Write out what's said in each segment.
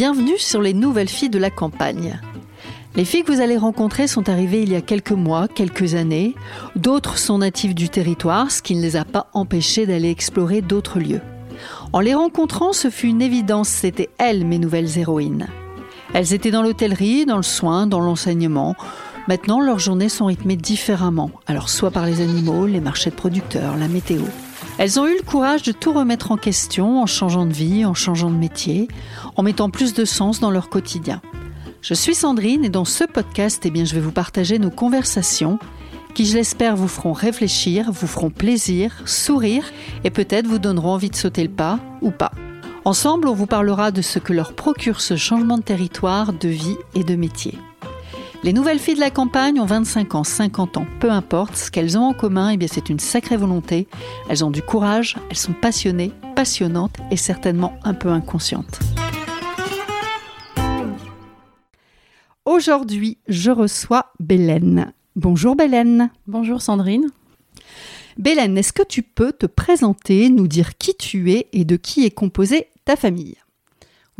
Bienvenue sur les nouvelles filles de la campagne. Les filles que vous allez rencontrer sont arrivées il y a quelques mois, quelques années. D'autres sont natives du territoire, ce qui ne les a pas empêchées d'aller explorer d'autres lieux. En les rencontrant, ce fut une évidence, c'était elles mes nouvelles héroïnes. Elles étaient dans l'hôtellerie, dans le soin, dans l'enseignement. Maintenant, leurs journées sont rythmées différemment, alors soit par les animaux, les marchés de producteurs, la météo. Elles ont eu le courage de tout remettre en question en changeant de vie, en changeant de métier, en mettant plus de sens dans leur quotidien. Je suis Sandrine et dans ce podcast, eh bien, je vais vous partager nos conversations qui, je l'espère, vous feront réfléchir, vous feront plaisir, sourire et peut-être vous donneront envie de sauter le pas ou pas. Ensemble, on vous parlera de ce que leur procure ce changement de territoire, de vie et de métier. Les nouvelles filles de la campagne ont 25 ans, 50 ans, peu importe. Ce qu'elles ont en commun, eh bien, c'est une sacrée volonté. Elles ont du courage, elles sont passionnées, passionnantes et certainement un peu inconscientes. Aujourd'hui, je reçois Bélène. Bonjour Bélène. Bonjour Sandrine. Bélène, est-ce que tu peux te présenter, nous dire qui tu es et de qui est composée ta famille?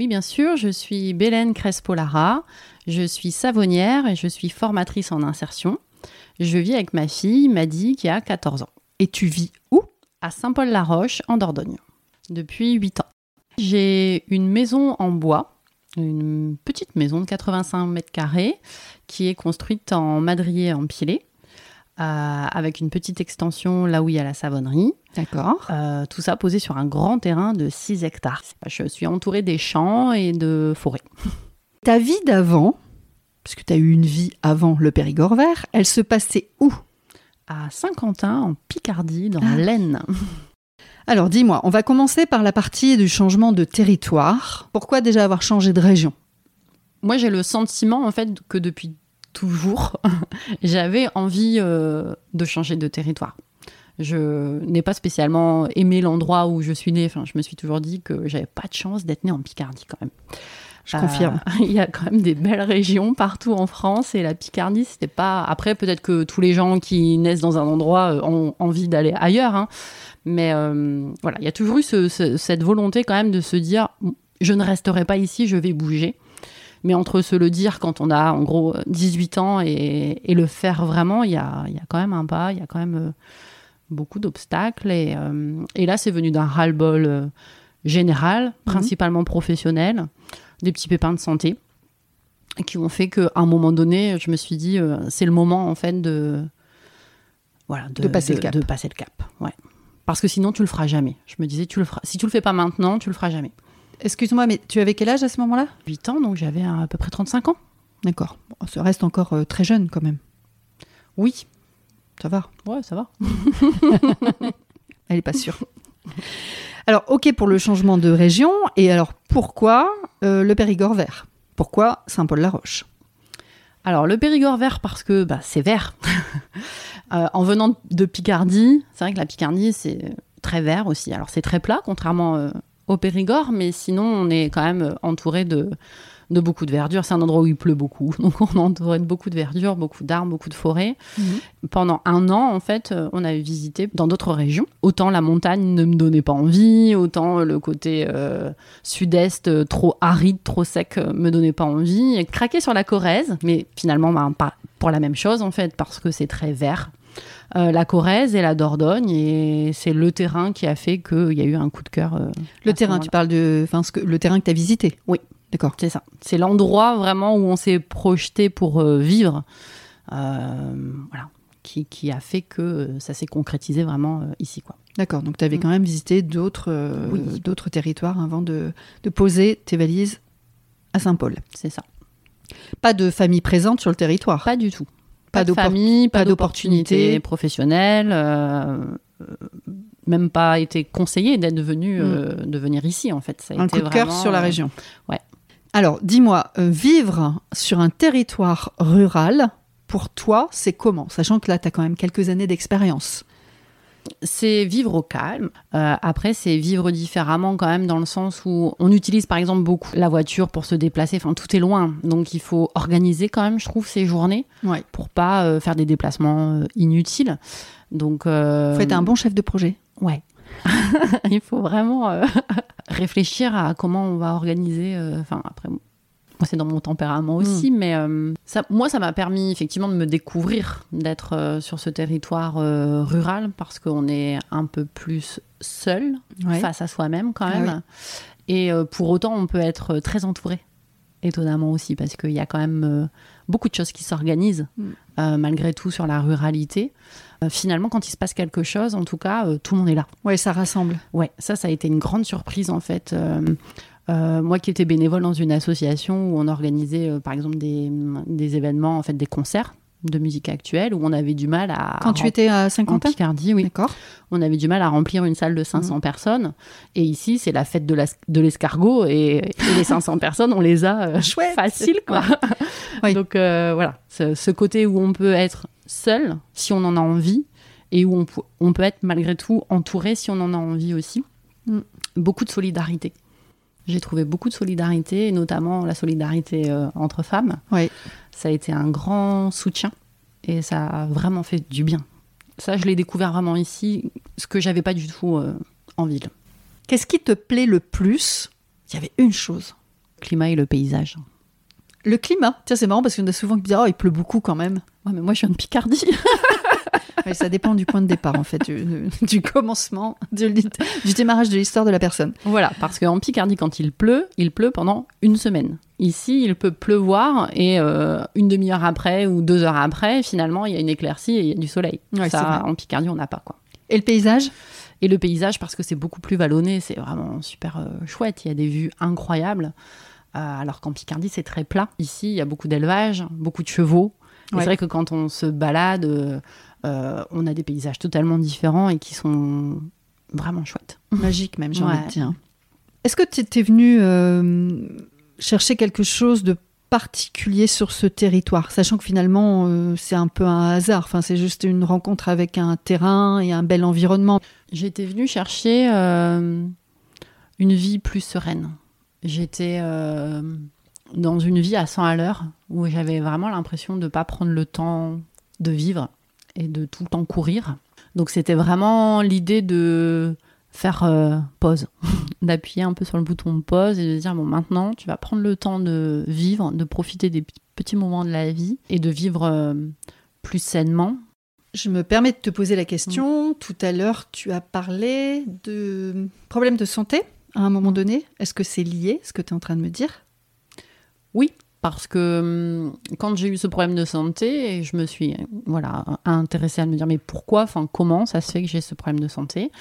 Oui, bien sûr, je suis Bélène Crespo-Lara, je suis savonnière et je suis formatrice en insertion. Je vis avec ma fille, Maddy, qui a 14 ans. Et tu vis où? À Saint-Paul-la-Roche, en Dordogne, depuis 8 ans. J'ai une maison en bois une petite maison de 85 mètres carrés qui est construite en madrier empilé. Euh, avec une petite extension là où il y a la savonnerie. D'accord. Euh, tout ça posé sur un grand terrain de 6 hectares. Je suis entourée des champs et de forêts. Ta vie d'avant, puisque tu as eu une vie avant le Périgord vert, elle se passait où? À Saint-Quentin, en Picardie, dans ah. l'Aisne. Alors dis-moi, on va commencer par la partie du changement de territoire. Pourquoi déjà avoir changé de région? Moi j'ai le sentiment en fait que depuis toujours, j'avais envie euh, de changer de territoire. Je n'ai pas spécialement aimé l'endroit où je suis née. Enfin, je me suis toujours dit que j'avais pas de chance d'être née en Picardie quand même. Je confirme. Euh, il y a quand même des belles régions partout en France et la Picardie, c'était pas. Après, peut-être que tous les gens qui naissent dans un endroit euh, ont envie d'aller ailleurs. Hein. Mais euh, voilà, il y a toujours eu cette volonté quand même de se dire je ne resterai pas ici, je vais bouger. Mais entre se le dire quand on a en gros 18 ans et, le faire vraiment, il y a, y a, quand même un pas, il y a quand même euh, beaucoup d'obstacles. Et, euh, et, là, c'est venu d'un ras-le-bol général, mhm. principalement professionnel, des petits pépins de santé qui ont fait qu'à un moment donné, je me suis dit, c'est le moment en fait de, voilà, de, passer le cap. De passer le cap, ouais. Parce que sinon, tu le feras jamais. Je me disais, tu le feras. si tu le fais pas maintenant, tu le feras jamais. Excuse-moi, mais tu avais quel âge à ce moment-là? 8 ans, donc j'avais à peu près 35 ans. D'accord. ça reste encore euh, très jeune quand même. Oui. Ça va Ouais, ça va. Elle n'est pas sûre. Alors, ok pour le changement de région. Et alors, pourquoi euh, le Périgord vert? Pourquoi Saint-Paul-la-Roche? Alors, le Périgord vert, parce que bah, c'est vert. Euh, en venant de Picardie, c'est vrai que la Picardie, c'est très vert aussi. Alors c'est très plat, contrairement euh, au Périgord, mais sinon on est quand même entouré de, de beaucoup de verdure. C'est un endroit où il pleut beaucoup, donc on est entouré de beaucoup de verdure, beaucoup d'arbres, beaucoup de forêts. Mhm. Pendant un an, en fait, euh, on avait visité dans d'autres régions. Autant la montagne ne me donnait pas envie, autant le côté sud-est trop aride, trop sec me donnait pas envie. Et craquer sur la Corrèze, mais finalement ben, pas pour la même chose en fait, parce que c'est très vert, euh, la Corrèze et la Dordogne. Et c'est le terrain qui a fait qu'il y a eu un coup de cœur. Euh, le terrain, tu parles de. Enfin, le terrain que tu as visité? Oui. D'accord. C'est ça. C'est l'endroit vraiment où on s'est projeté pour euh, vivre. voilà. Qui, qui, a fait que ça s'est concrétisé vraiment ici. quoi. D'accord, donc tu avais mm. quand même visité d'autres d'autres territoires avant de, de, poser tes valises à Saint-Paul. C'est ça. Pas de famille présente sur le territoire Pas du tout. Pas, de famille, pas d'opportunité professionnelle, euh, même pas été conseillé d'être venu, euh, mm. de venir ici en fait. Ça a un coup de cœur sur la euh, région. ouais. Alors, dis-moi, vivre sur un territoire rural, pour toi, c'est comment? Sachant que là, tu as quand même quelques années d'expérience c'est vivre au calme. Euh, après, c'est vivre différemment quand même dans le sens où on utilise par exemple beaucoup la voiture pour se déplacer. Enfin, tout est loin, donc il faut organiser quand même, je trouve, ces journées ouais. pour pas euh, faire des déplacements euh, inutiles. Donc, euh... faut être un bon chef de projet. Ouais. il faut vraiment réfléchir à comment on va organiser. Enfin, après, c'est dans mon tempérament aussi, mais euh, ça, moi, ça m'a permis effectivement de me découvrir, d'être euh, sur ce territoire euh, rural, parce qu'on est un peu plus seul Ouais. face à soi-même quand Ah même. Et pour autant, on peut être très entouré, étonnamment aussi, parce qu'il y a quand même beaucoup de choses qui s'organisent, Mm. euh, malgré tout, sur la ruralité. Finalement, quand il se passe quelque chose, en tout cas, tout le monde est là. Ouais, ça rassemble. Ouais, ça, ça a été une grande surprise en fait. Euh, moi qui étais bénévole dans une association où on organisait euh, par exemple des, des événements, en fait des concerts de musique actuelle où on avait du mal à Quand tu étais à en Saint-Quentin Picardie, oui, D'accord. on avait du mal à remplir une salle de 500 personnes et ici c'est la fête de l'escargot et, et les 500 personnes on les a euh, Chouette. facile quoi. Oui. Donc euh, voilà, ce, ce côté où on peut être seul si on en a envie et où on, on peut être malgré tout entouré si on en a envie aussi. Mm. Beaucoup de solidarité. J'ai trouvé beaucoup de solidarité, et notamment la solidarité euh, entre femmes. Oui. Ça a été un grand soutien et ça a vraiment fait du bien. Ça, je l'ai découvert vraiment ici, ce que j'avais pas du tout euh, en ville. Qu'est-ce qui te plaît le plus? Il y avait une chose. Le climat et le paysage. Le climat. Tiens, c'est marrant parce qu'on a souvent qui disent Oh, il pleut beaucoup quand même. Ouais, mais moi, je viens de Picardie. Ouais, ça dépend du point de départ, en fait, du, commencement, du, du démarrage de l'histoire de la personne. Voilà, parce qu'en Picardie, quand il pleut, il pleut pendant une semaine. Ici, il peut pleuvoir et euh, une demi-heure après ou deux heures après, finalement, il y a une éclaircie et il y a du soleil. Ouais, Ça, en Picardie, on n'a pas quoi. Et le paysage? Et le paysage, parce que c'est beaucoup plus vallonné, c'est vraiment super euh, chouette. Il y a des vues incroyables. Euh, alors qu'en Picardie, c'est très plat. Ici, il y a beaucoup d'élevage, beaucoup de chevaux. Ouais. C'est vrai que quand on se balade, euh, euh, on a des paysages totalement différents et qui sont vraiment chouettes. Magique, même, j'ai Ouais. envie de dire. Est-ce que tu étais venu euh, chercher quelque chose de particulier sur ce territoire, sachant que finalement, euh, c'est un peu un hasard. Enfin, c'est juste une rencontre avec un terrain et un bel environnement. J'étais venue chercher euh, une vie plus sereine. J'étais euh, dans une vie à 100 à l'heure où j'avais vraiment l'impression de ne pas prendre le temps de vivre et de tout le temps courir. Donc c'était vraiment l'idée de faire euh, pause, d'appuyer un peu sur le bouton pause et de dire bon maintenant tu vas prendre le temps de vivre, de profiter des petits moments de la vie et de vivre euh, plus sainement. Je me permets de te poser la question. Tout à l'heure, tu as parlé de problèmes de santé à un moment donné. Est-ce que c'est lié, ce que tu es en train de me dire? Parce que hum, quand j'ai eu ce problème de santé, je me suis voilà intéressée à me dire mais pourquoi, enfin comment ça se fait que j'ai ce problème de santé?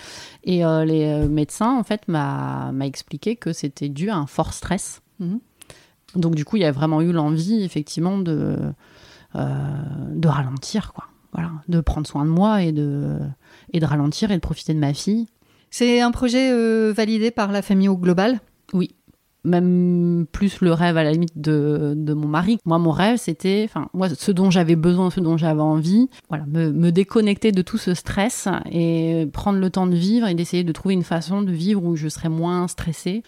Et euh, les euh, médecins en fait m'a expliqué que c'était dû à un fort stress. Mhm. Donc du coup il y a vraiment eu l'envie effectivement de euh, de ralentir quoi. Voilà, de prendre soin de moi et de et de ralentir et de profiter de ma fille. C'est un projet euh, validé par la famille au global? Même plus le rêve à la limite de, mon mari. Moi, mon rêve, c'était, enfin, moi, ce dont j'avais besoin, ce dont j'avais envie, voilà, me, me déconnecter de tout ce stress et prendre le temps de vivre et d'essayer de trouver une façon de vivre où je serais moins stressée.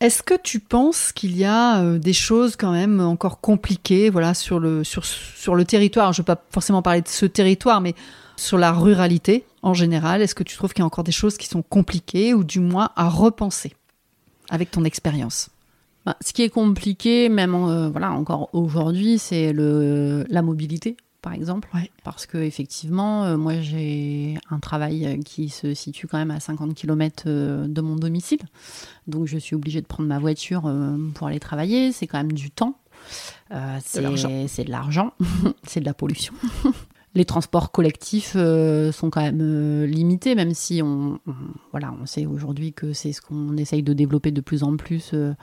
Est-ce que tu penses qu'il y a euh, des choses quand même encore compliquées voilà, sur, le, sur, sur le territoire? Je ne veux pas forcément parler de ce territoire, mais sur la ruralité en général. Est-ce que tu trouves qu'il y a encore des choses qui sont compliquées ou du moins à repenser avec ton expérience? Bah, ce qui est compliqué, même euh, voilà, encore aujourd'hui, c'est le la mobilité, par exemple, Ouais. parce que effectivement, euh, moi, j'ai un travail euh, qui se situe quand même à 50 km de mon domicile, donc je suis obligée de prendre ma voiture pour aller travailler. C'est quand même du temps, c'est de l'argent, c'est de la pollution. Les transports collectifs euh, sont quand même euh, limités, même si on, on- voilà, on sait aujourd'hui que c'est ce qu'on essaye de développer de plus en plus. euh,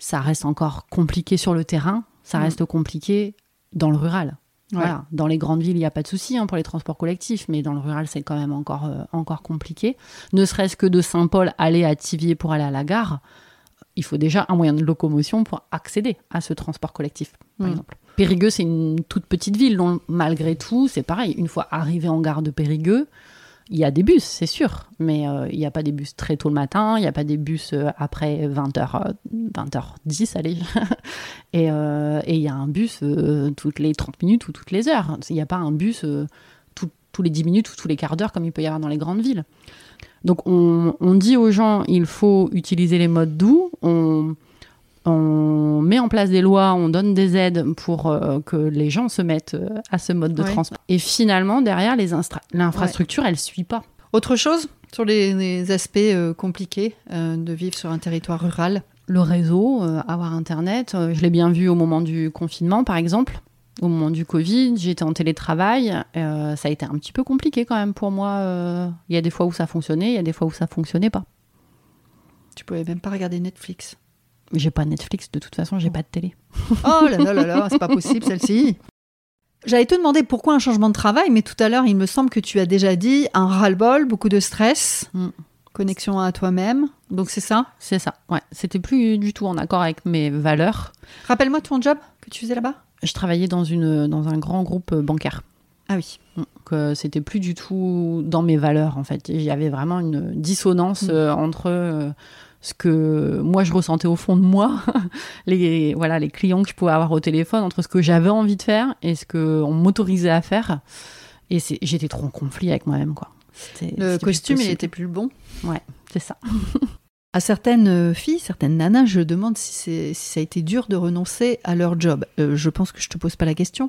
ça reste encore compliqué sur le terrain, ça Mm. reste compliqué dans le rural. Ouais. Voilà. Dans les grandes villes, il n'y a pas de souci hein, pour les transports collectifs, mais dans le rural, c'est quand même encore, euh, encore compliqué. Ne serait-ce que de Saint-Paul aller à Thiviers pour aller à la gare, il faut déjà un moyen de locomotion pour accéder à ce transport collectif, par Mm. exemple. Périgueux, c'est une toute petite ville, donc malgré tout, c'est pareil. Une fois arrivé en gare de Périgueux, il y a des bus, c'est sûr, mais euh, il n'y a pas des bus très tôt le matin, il n'y a pas des bus euh, après 20h, 20h10, allez. et euh, et il y a un bus euh, toutes les 30 minutes ou toutes les heures. Il n'y a pas un bus euh, tous les 10 minutes ou tous les quarts d'heure comme il peut y avoir dans les grandes villes. Donc on, on dit aux gens, il faut utiliser les modes doux. On met en place des lois, on donne des aides pour euh, que les gens se mettent euh, à ce mode de Ouais. transport. Et finalement, derrière, l'infrastructure, elle suit pas. Autre chose sur les, les aspects euh, compliqués euh, de vivre sur un territoire rural? Le réseau, avoir Internet, je l'ai bien vu au moment du confinement, par exemple. Au moment du Covid, j'étais en télétravail. ça a été un petit peu compliqué quand même pour moi. Il y a des fois où ça fonctionnait, il y a des fois où ça fonctionnait pas. Tu pouvais même pas regarder Netflix. J'ai pas Netflix, de toute façon, j'ai pas de télé. Oh là là là là, c'est pas possible celle-ci. J'allais te demander pourquoi un changement de travail, mais tout à l'heure, il me semble que tu as déjà dit un ras-le-bol, beaucoup de stress, Mm. connexion à toi-même. Donc c'est ça? C'est ça, ouais. C'était plus du tout en accord avec mes valeurs. Rappelle-moi ton job que tu faisais là-bas? Je travaillais dans, une, dans un grand groupe bancaire. Ah oui. Donc, euh, c'était plus du tout dans mes valeurs, en fait. Il y avait vraiment une dissonance Mm. euh, entre euh, ce que moi je ressentais au fond de moi, les, voilà, les clients que je pouvais avoir au téléphone, entre ce que j'avais envie de faire et ce qu'on m'autorisait à faire. Et c'est- j'étais trop en conflit avec moi-même, quoi. Le costume, il était plus le bon. C'est ça. À certaines euh, filles, certaines nanas, je demande si, c'est- si ça a été dur de renoncer à leur job. Euh, je pense que je te pose pas la question.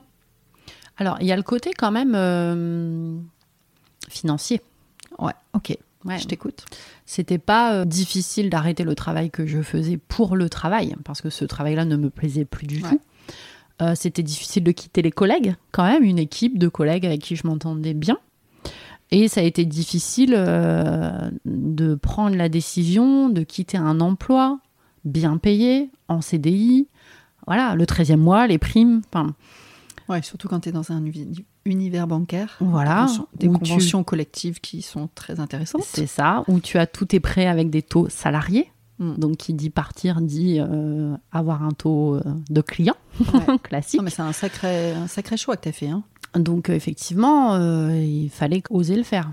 Alors, il y a le côté quand même euh, financier. Ouais, ok, Ouais. je t'écoute. C'était pas euh, difficile d'arrêter le travail que je faisais pour le travail, parce que ce travail-là ne me plaisait plus du Ouais. tout. Euh, C'était difficile de quitter les collègues, quand même, une équipe de collègues avec qui je m'entendais bien. Et ça a été difficile euh, de prendre la décision de quitter un emploi bien payé, en CDI. Voilà, le 13e mois, les primes. Enfin, Ouais, surtout quand tu es dans un univers bancaire. Voilà, Des conventions, tu- collectives qui sont très intéressantes. C'est ça, où tu as tous tes prêts avec des taux salariés. Mm. Donc, qui dit partir dit euh, avoir un taux euh, de client Ouais. classique. Non, mais c'est un sacré, un sacré choix que tu as fait. Hein. Donc, euh, effectivement, euh, il fallait oser le faire.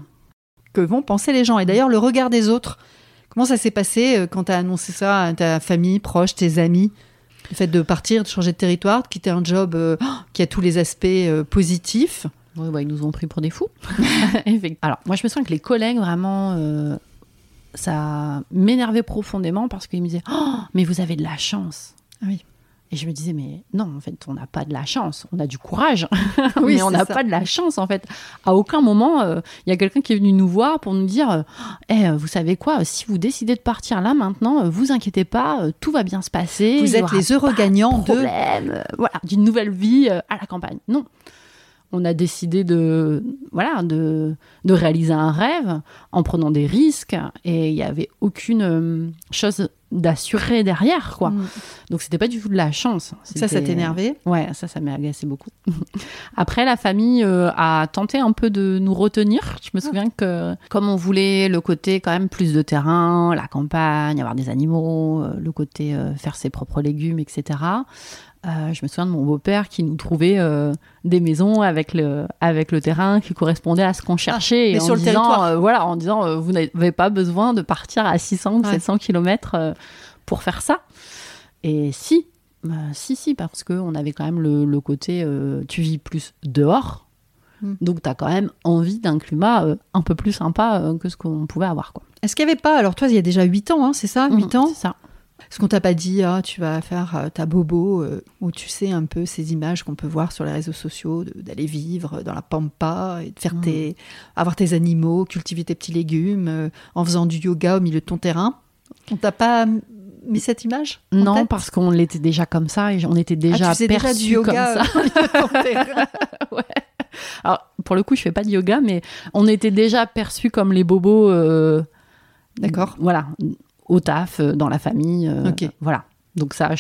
Que vont penser les gens? Et d'ailleurs, le regard des autres. Comment ça s'est passé quand tu as annoncé ça à ta famille, proches, tes amis? Le fait de partir, de changer de territoire, de quitter un job euh, qui a tous les aspects euh, positifs. Oui, bah, ils nous ont pris pour des fous. Alors, moi, je me sens que les collègues, vraiment, euh, ça m'énervait profondément parce qu'ils me disaient Oh, mais vous avez de la chance. Ah oui. Et je me disais, mais non, en fait, on n'a pas de la chance. On a du courage. Oui, mais on n'a pas de la chance, en fait. À aucun moment, euh, il y a quelqu'un qui est venu nous voir pour nous dire Eh, vous savez quoi, si vous décidez de partir là maintenant, euh, vous inquiétez pas, euh, tout va bien se passer. Vous êtes les heureux gagnants de. voilà, d'une nouvelle vie à la campagne. Non. On a décidé de, voilà, de, de réaliser un rêve en prenant des risques et il n'y avait aucune euh, chose d'assurée derrière, quoi. Mm. Donc c'était pas du tout de la chance. Ça, ça t'énervait Ouais, ça, ça m'a agacé beaucoup. Après, la famille euh, a tenté un peu de nous retenir. Je me souviens que, comme on voulait le côté quand même plus de terrain, la campagne, avoir des animaux, euh, le côté euh, faire ses propres légumes, etc. euh, je me souviens de mon beau-père qui nous trouvait euh, des maisons avec le, avec le terrain qui correspondait à ce qu'on cherchait. et en sur le disant, territoire. euh, voilà, en disant, vous n'avez pas besoin de partir à 600 ou Ouais. 700 km pour faire ça. Et si, si, si, parce qu'on avait quand même le, le côté tu vis plus dehors. Mm. Donc, tu as quand même envie d'un climat un peu plus sympa que ce qu'on pouvait avoir. Est-ce qu'il n'y avait pas, alors toi, il y a déjà 8 ans, hein, c'est ça 8 ans C'est ça. Est-ce qu'on t'a pas dit, ah, tu vas faire euh, ta bobo, euh, où tu sais un peu ces images qu'on peut voir sur les réseaux sociaux, d'aller vivre dans la pampa et de faire Mm. tes, avoir tes animaux, cultiver tes petits légumes, euh, en faisant du yoga au milieu de ton terrain? On t'a pas mis cette image Non, parce qu'on l'était déjà comme ça et on était Ah, déjà tu déjà perçus du yoga comme ça. au milieu de ton terrain. Alors, pour le coup, je fais pas de yoga, mais on était déjà perçus comme les bobos. euh, D'accord. Voilà, au taf, euh, dans la famille. euh. Voilà. Donc, ça,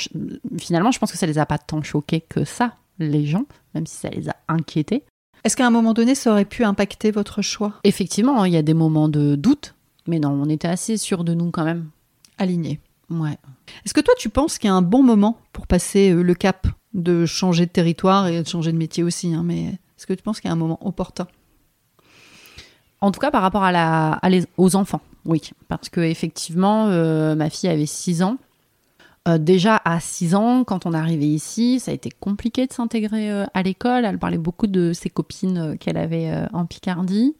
finalement, je pense que ça les a pas tant choqués que ça, les gens, même si ça les a inquiétés. Est-ce qu'à un moment donné, ça aurait pu impacter votre choix? Effectivement, il y a des moments de doute, mais non, on était assez sûrs de nous quand même. aligné Ouais. Est-ce que toi, tu penses qu'il y a un bon moment pour passer euh, le cap de changer de territoire et de changer de métier aussi hein, Mais est-ce que tu penses qu'il y a un moment opportun? En tout cas, par rapport à la, à les- aux enfants, oui. Parce que effectivement, euh, ma fille avait 6 ans. Euh, déjà à 6 ans, quand on est arrivé ici, ça a été compliqué de s'intégrer euh, à l'école. Elle parlait beaucoup de ses copines euh, qu'elle avait euh, en Picardie.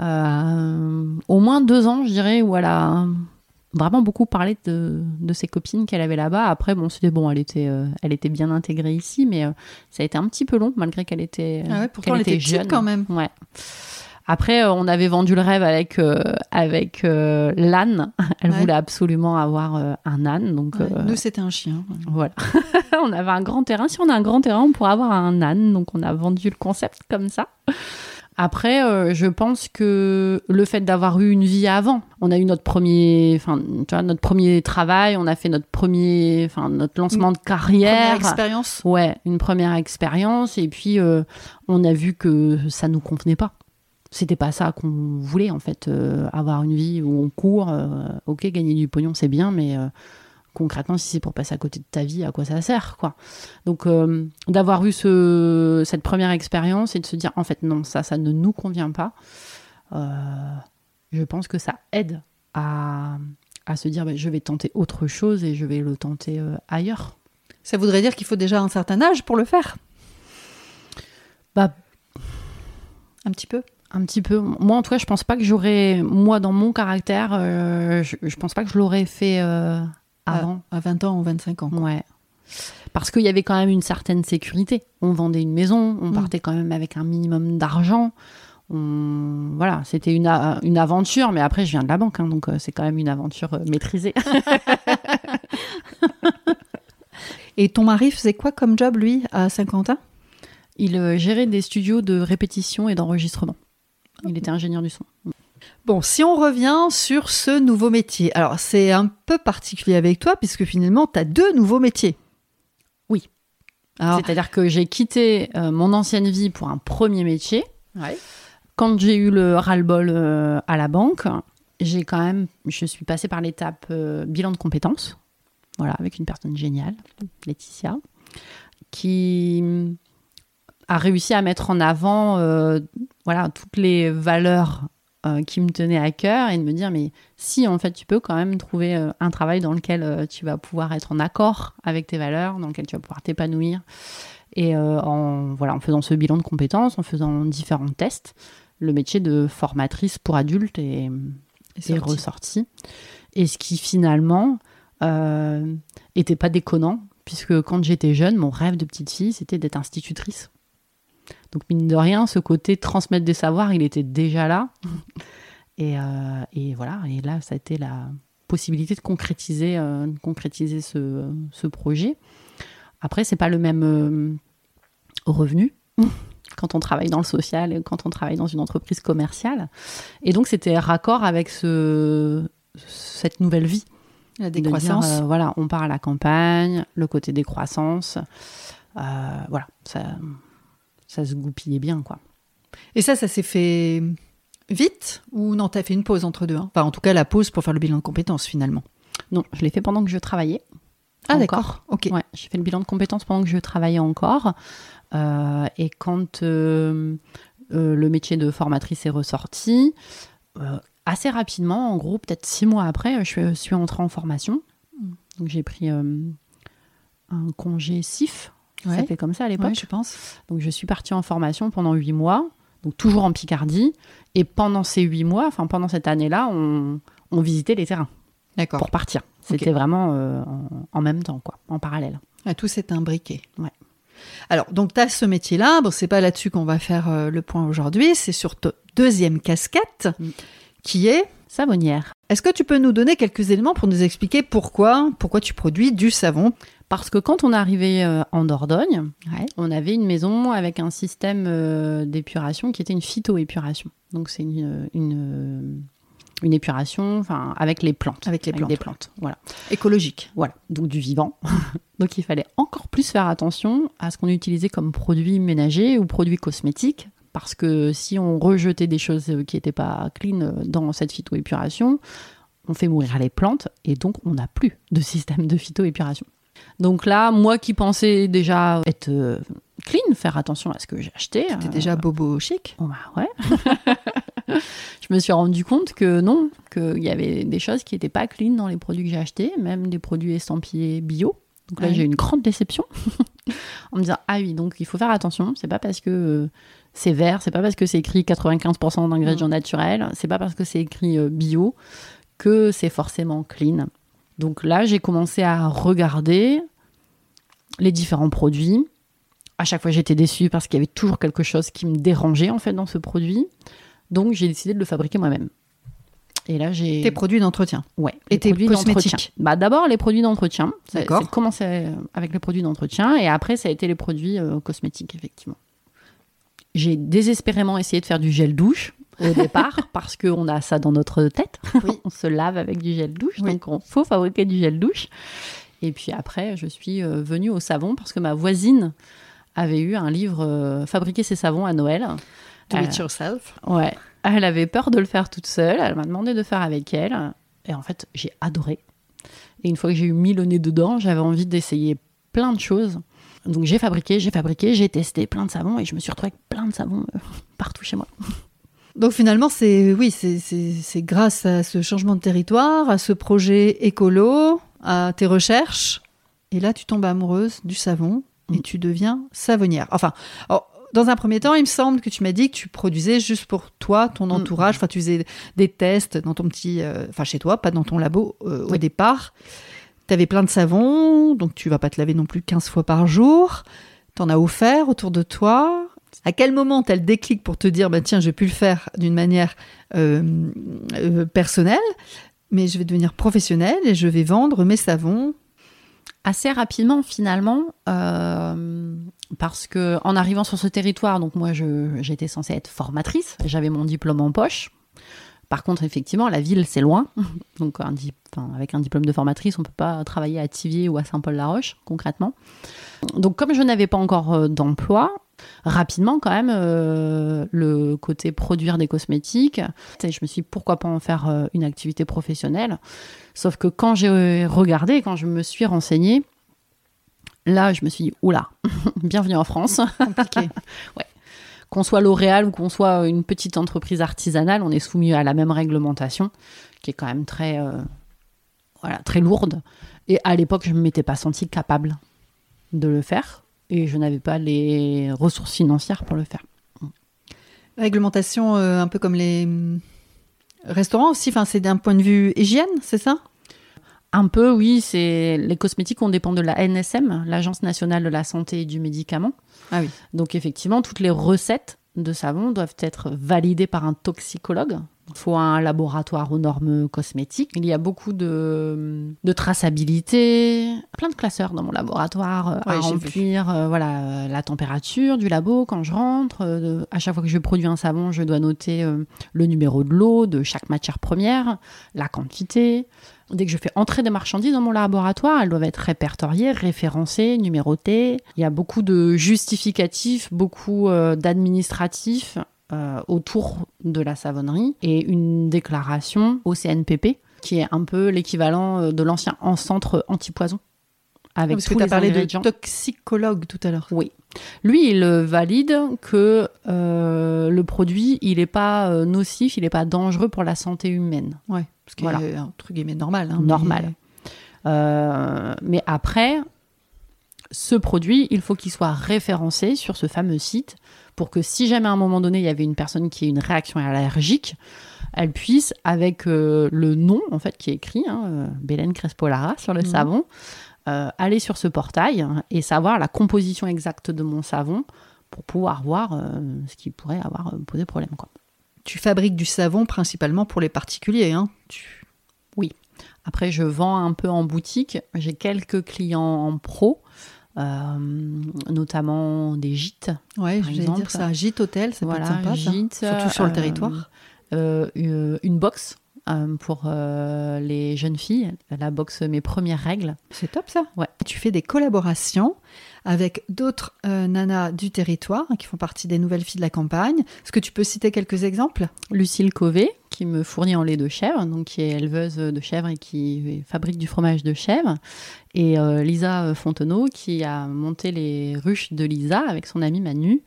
Euh, au moins deux ans, je dirais, où elle a vraiment beaucoup parlé de, de ses copines qu'elle avait là-bas. Après, bon, c'était bon, elle était, euh, elle était bien intégrée ici, mais euh, ça a été un petit peu long, malgré qu'elle était, Ah ouais, pourtant qu'elle elle était était jeune. quand même. Ouais. Après, euh, on avait vendu le rêve avec, euh, avec euh, l'âne. Elle Ouais. voulait absolument avoir euh, un âne. Donc, Ouais, Nous, c'était un chien. voilà. on avait un grand terrain. Si on a un grand terrain, on pourrait avoir un âne. Donc, on a vendu le concept comme ça. Après, euh, je pense que le fait d'avoir eu une vie avant, on a eu notre premier, enfin, tu vois, notre premier travail, on a fait notre premier, enfin, notre lancement de Première carrière. expérience. Ouais, une première expérience. Et puis, euh, on a vu que ça nous convenait pas. C'était pas ça qu'on voulait, en fait. euh, avoir une vie où on court. euh, ok, gagner du pognon, c'est bien, mais euh, concrètement, si c'est pour passer à côté de ta vie, à quoi ça sert, quoi? Donc, d'avoir eu ce, cette première expérience et de se dire, en fait, non, ça, ça ne nous convient pas, je pense que ça aide à, à se dire, bah, je vais tenter autre chose et je vais le tenter ailleurs. Ça voudrait dire qu'il faut déjà un certain âge pour le faire? Bah, Un petit peu? Un petit peu. Moi, en tout cas, je pense pas que j'aurais, moi, dans mon caractère, euh, je, je pense pas que je l'aurais fait euh, avant. À 20 ans ou 25 ans. Ouais. Parce qu'il y avait quand même une certaine sécurité. On vendait une maison, on Mm. partait quand même avec un minimum d'argent. On... Voilà, c'était une, a- une aventure, mais après, je viens de la banque, hein, donc euh, c'est quand même une aventure maîtrisée. Et ton mari faisait quoi comme job, lui, à Saint-Quentin Il gérait des studios de répétition et d'enregistrement. Il était ingénieur du son. Bon, si on revient sur ce nouveau métier, alors c'est un peu particulier avec toi, puisque finalement, tu as deux nouveaux métiers. Oui. C'est-à-dire que j'ai quitté euh, mon ancienne vie pour un premier métier. Ouais. Quand j'ai eu le ras-le-bol euh, à la banque, j'ai quand même, je suis passée par l'étape euh, bilan de compétences, voilà, avec une personne géniale, Laetitia, qui mm, a réussi à mettre en avant, voilà, toutes les valeurs euh, qui me tenaient à cœur et de me dire, mais si en fait tu peux quand même trouver euh, un travail dans lequel euh, tu vas pouvoir être en accord avec tes valeurs, dans lequel tu vas pouvoir t'épanouir. Et en, voilà, en faisant ce bilan de compétences, en faisant différents tests, le métier de formatrice pour adultes est, ressorti. Et ce qui finalement était pas déconnant, puisque quand j'étais jeune, mon rêve de petite fille, c'était d'être institutrice. Donc mine de rien, ce côté transmettre des savoirs, il était déjà là. Et, euh, et voilà, et là, ça a été la possibilité de concrétiser, euh, de concrétiser ce, ce projet. Après, c'est pas le même euh, revenu quand on travaille dans le social et quand on travaille dans une entreprise commerciale. Et donc, c'était raccord avec ce, cette nouvelle vie. La dire, décroissance. voilà, on part à la campagne, le côté décroissance. Voilà, ça, ça se goupillait bien, quoi. Et ça, ça s'est fait vite ou non, t'as fait une pause entre deux hein? Enfin, en tout cas, la pause pour faire le bilan de compétences, finalement. Non, je l'ai fait pendant que je travaillais. Ah, d'accord. Ok. Ouais, j'ai fait le bilan de compétences pendant que je travaillais encore. Euh, et quand euh, euh, le métier de formatrice est ressorti, assez rapidement, en gros, peut-être six mois après, je suis, entrée en formation. Donc j'ai pris un congé SIF, ça s'appelait comme ça à l'époque. Je pense. Donc je suis partie en formation pendant huit mois, donc toujours en Picardie. Et pendant ces huit mois, enfin pendant cette année-là, on, on visitait les terrains D'accord. pour partir. C'était vraiment euh, en, en même temps, quoi, en parallèle. Ah, tout s'est imbriqué. Ouais. Alors, donc, tu as ce métier-là. Bon, c'est pas là-dessus qu'on va faire euh, le point aujourd'hui. C'est sur ta deuxième casquette, Mm. qui est. Savonnière. Est-ce que tu peux nous donner quelques éléments pour nous expliquer pourquoi, pourquoi tu produis du savon? Parce que quand on est arrivé euh, en Dordogne, Ouais. on avait une maison avec un système euh, d'épuration qui était une phytoépuration. Donc c'est une, une, une épuration enfin, avec les plantes. Avec les plantes, des plantes. Voilà. Écologique. voilà. Donc du vivant. Donc il fallait encore plus faire attention à ce qu'on utilisait comme produits ménagers ou produits cosmétiques. Parce que si on rejetait des choses euh, qui n'étaient pas clean euh, dans cette phytoépuration, on fait mourir les plantes et donc on n'a plus de système de phytoépuration. Donc là, moi qui pensais déjà être euh, clean, faire attention à ce que j'ai acheté. T'es euh, déjà bobo chic? Bon bah ouais. je me suis rendu compte que non, qu'il y avait des choses qui n'étaient pas clean dans les produits que j'ai achetés, même des produits estampillés bio. Donc là, Ouais. j'ai eu une grande déception en me disant ah oui, donc il faut faire attention. C'est pas parce que euh, c'est vert, c'est pas parce que c'est écrit 95% d'ingrédients mmh. naturels, c'est pas parce que c'est écrit euh, bio que c'est forcément clean. Donc là, j'ai commencé à regarder les différents produits. À chaque fois, j'étais déçue parce qu'il y avait toujours quelque chose qui me dérangeait en fait dans ce produit. Donc j'ai décidé de le fabriquer moi-même. Et là, j'ai. Tes produits d'entretien. Ouais. Et tes produits d'entretien. Bah, d'abord, les produits d'entretien. D'accord. Commencé avec les produits d'entretien et après, ça a été les produits euh, cosmétiques, effectivement. J'ai désespérément essayé de faire du gel douche au départ parce qu'on a ça dans notre tête. Oui. on se lave avec du gel douche, donc il faut fabriquer du gel douche. Et puis après, je suis euh, venue au savon parce que ma voisine avait eu un livre euh, Fabriquer ses savons à Noël. Do it yourself. Ouais. Elle avait peur de le faire toute seule. Elle m'a demandé de faire avec elle. Et en fait, j'ai adoré. Et une fois que j'ai eu mis le nez dedans, j'avais envie d'essayer plein de choses. Donc j'ai fabriqué, j'ai fabriqué, j'ai testé plein de savons et je me suis retrouvée avec plein de savons euh, partout chez moi. Donc finalement, c'est oui, c'est grâce à ce changement de territoire, à ce projet écolo, à tes recherches, et là tu tombes amoureuse du savon et mm. tu deviens savonnière. Enfin, dans un premier temps, il me semble que tu m'as dit que tu produisais juste pour toi, ton mm. entourage. Enfin, tu faisais des tests dans ton petit, euh, enfin chez toi, pas dans ton labo euh, au départ. Tu avais plein de savons, donc tu vas pas te laver non plus 15 fois par jour. Tu en as offert autour de toi. À quel moment tu as le déclic pour te dire, bah, tiens, je vais plus le faire d'une manière euh, personnelle, mais je vais devenir professionnelle et je vais vendre mes savons? Assez rapidement finalement euh, parce que en arrivant sur ce territoire donc moi j'étais censée être formatrice j'avais mon diplôme en poche. Par contre effectivement la ville c'est loin. Donc avec un diplôme de formatrice on peut pas travailler à Tivier ou à Saint-Paul-la-Roche concrètement donc comme je n'avais pas encore euh, d'emploi rapidement quand même euh, le côté produire des cosmétiques. je me suis dit pourquoi pas en faire euh, une activité professionnelle. Sauf que quand j'ai regardé, quand je me suis renseignée, là je me suis dit oula, bienvenue en France. ouais. Qu'on soit L'Oréal ou qu'on soit une petite entreprise artisanale, on est soumis à la même réglementation qui est quand même très, euh, voilà, très lourde. Et à l'époque, je ne m'étais pas sentie capable de le faire et je n'avais pas les ressources financières pour le faire. Réglementation euh, un peu comme les hum, restaurants aussi, enfin, c'est d'un point de vue hygiène, c'est ça? Un peu, oui. C'est les cosmétiques, on dépend de la NSM, l'Agence nationale de la santé et du médicament. Ah oui. Donc effectivement, toutes les recettes de savon doivent être validées par un toxicologue. Il faut un laboratoire aux normes cosmétiques. Il y a beaucoup de, traçabilité, plein de classeurs dans mon laboratoire euh, à remplir. Euh, voilà, euh, la température du labo quand je rentre. à chaque fois que je produis un savon, je dois noter le numéro de l'eau de chaque matière première, la quantité. Dès que je fais entrer des marchandises dans mon laboratoire, elles doivent être répertoriées, référencées, numérotées. Il y a beaucoup de justificatifs, beaucoup d'administratifs euh, autour de la savonnerie et une déclaration au CNPP qui est un peu l'équivalent euh, de l'ancien en centre antipoison. Avec Parce que tu as parlé de toxicologue tout à l'heure. Oui. Lui, il valide que euh, le produit, il n'est pas nocif, il n'est pas dangereux pour la santé humaine. Ouais, parce que voilà. un truc normal. Hein, normal. mais après, ce produit, il faut qu'il soit référencé sur ce fameux site pour que si jamais à un moment donné il y avait une personne qui a une réaction allergique, elle puisse, avec euh, le nom en fait qui est écrit, hein, euh, Bélène Crespolara sur le mhm. savon, euh, aller sur ce portail et savoir la composition exacte de mon savon pour pouvoir voir ce qui pourrait avoir posé problème. Quoi. Tu fabriques du savon principalement pour les particuliers, hein? Oui. Après, je vends un peu en boutique. J'ai quelques clients en pro. Euh, notamment des gîtes. Oui, je vais dire ça. Gîte hôtel, c'est voilà, sympa. Gîte, Surtout sur le euh, territoire. Euh, une box pour les jeunes filles, la box Mes premières règles. C'est top ça. Ouais. Tu fais des collaborations avec d'autres nanas du territoire qui font partie des nouvelles filles de la campagne. Est-ce que tu peux citer quelques exemples? Lucille Cové, qui me fournit en lait de chèvre, donc qui est éleveuse de chèvre et qui fabrique du fromage de chèvre. Et euh, Lisa Fontenot, qui a monté les ruches de Lisa avec son amie Manu,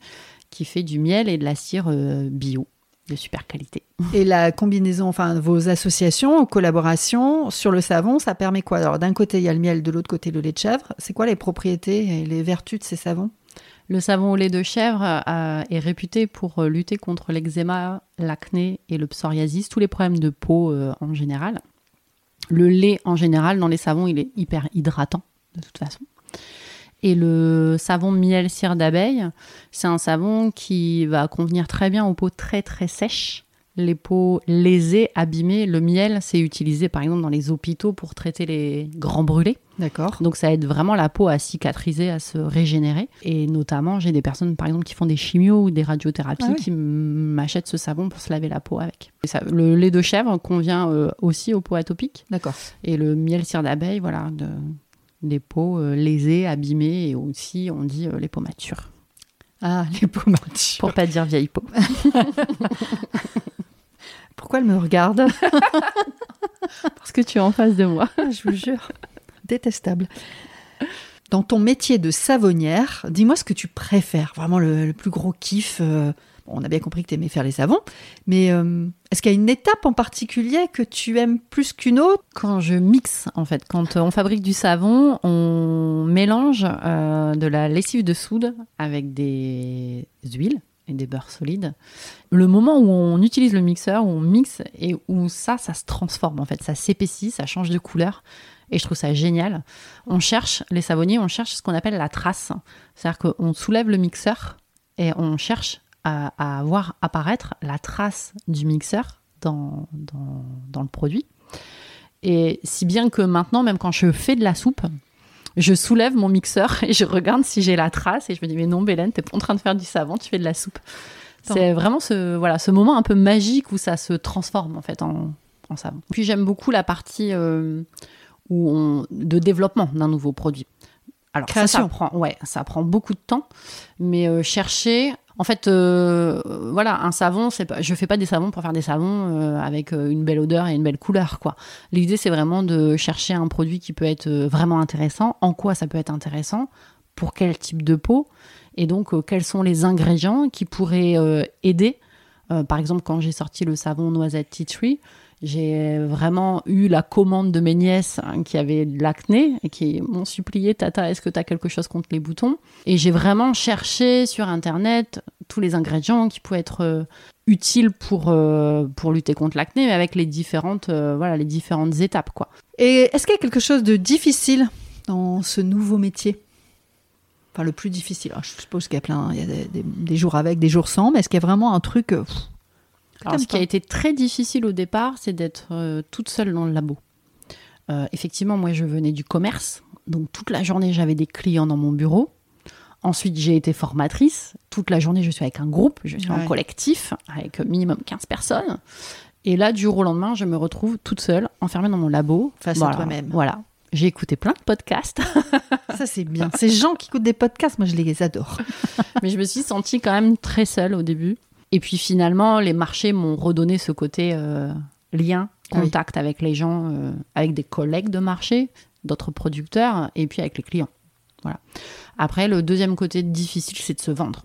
qui fait du miel et de la cire euh, bio de super qualité. Et la combinaison, enfin vos associations, collaborations sur le savon, ça permet quoi? Alors d'un côté il y a le miel, de l'autre côté le lait de chèvre. C'est quoi les propriétés et les vertus de ces savons? Le savon au lait de chèvre euh, est réputé pour euh, lutter contre l'eczéma, l'acné et le psoriasis, tous les problèmes de peau euh, en général. Le lait en général dans les savons, il est hyper hydratant de toute façon. Et le savon miel cire d'abeille, c'est un savon qui va convenir très bien aux peaux très très sèches les peaux lésées, abîmées. Le miel, c'est utilisé par exemple dans les hôpitaux pour traiter les grands brûlés. D'accord. Donc ça aide vraiment la peau à cicatriser, à se régénérer. Et notamment, j'ai des personnes par exemple qui font des chimios ou des radiothérapies Ah oui. qui m'achètent ce savon pour se laver la peau avec. Et ça- le lait de chèvre convient euh, aussi aux peaux atopiques. D'accord. Et le miel cire d'abeille, voilà, de- des peaux euh, lésées, abîmées et aussi, on dit, euh, les peaux matures. Ah, les peaux matures. Pour pas dire vieille peau. Pourquoi elle me regarde Parce que tu es en face de moi. Je vous jure. Détestable. Dans ton métier de savonnière, dis-moi ce que tu préfères, vraiment le, le plus gros kiff. euh, bon, on a bien compris que tu aimais faire les savons, mais euh, est-ce qu'il y a une étape en particulier que tu aimes plus qu'une autre? Quand je mixe, en fait, quand on fabrique du savon, on mélange euh, de la lessive de soude avec des huiles et des beurres solides. Le moment où on utilise le mixeur, où on mixe et où ça, ça se transforme, en fait, ça s'épaissit, ça change de couleur. Et je trouve ça génial. On cherche, les savonniers, on cherche ce qu'on appelle la trace. C'est-à-dire qu'on soulève le mixeur et on cherche à, voir apparaître la trace du mixeur dans, dans le produit. Et si bien que maintenant, même quand je fais de la soupe, je soulève mon mixeur et je regarde si j'ai la trace et je me dis mais non Bélène, t'es pas en train de faire du savon, tu fais de la soupe. C'est vraiment ce voilà ce moment un peu magique où ça se transforme en fait en, en savon. Puis j'aime beaucoup la partie euh, où on, de développement d'un nouveau produit. Alors ça, ça Création. prend ouais ça prend beaucoup de temps, mais euh, chercher en fait, euh, voilà, un savon, c'est pas, je fais pas des savons pour faire des savons euh, avec euh, une belle odeur et une belle couleur. L'idée, c'est vraiment de chercher un produit qui peut être vraiment intéressant. En quoi ça peut être intéressant? Pour quel type de peau? Et donc, quels sont les ingrédients qui pourraient aider? Par exemple, quand j'ai sorti le savon noisette tea tree, j'ai vraiment eu la commande de mes nièces hein, qui avaient de l'acné et qui m'ont supplié Tata, est-ce que tu as quelque chose contre les boutons? Et j'ai vraiment cherché sur Internet tous les ingrédients qui pouvaient être euh, utiles pour, euh, pour lutter contre l'acné, mais avec les différentes, euh, voilà, les différentes étapes. Quoi. Et est-ce qu'il y a quelque chose de difficile dans ce nouveau métier? Enfin, le plus difficile. Alors, je suppose qu'il y a plein, des, jours avec, des jours sans, mais est-ce qu'il y a vraiment un truc euh, Alors, ce qui a été très difficile au départ, c'est d'être euh, toute seule dans le labo. Euh, effectivement, moi, je venais du commerce, donc toute la journée, j'avais des clients dans mon bureau. Ensuite, j'ai été formatrice. Toute la journée, je suis avec un groupe, je suis en collectif, avec minimum 15 personnes. Et là, du jour au lendemain, je me retrouve toute seule, enfermée dans mon labo. Face à toi-même. Voilà. J'ai écouté plein de podcasts, Ça, c'est bien. Ces gens qui écoutent des podcasts, moi, je les adore. mais je me suis sentie quand même très seule au début. Et puis finalement, les marchés m'ont redonné ce côté euh, lien, oui. contact avec les gens, euh, avec des collègues de marché, d'autres producteurs, et puis avec les clients. Voilà. Après, le deuxième côté difficile, c'est de se vendre.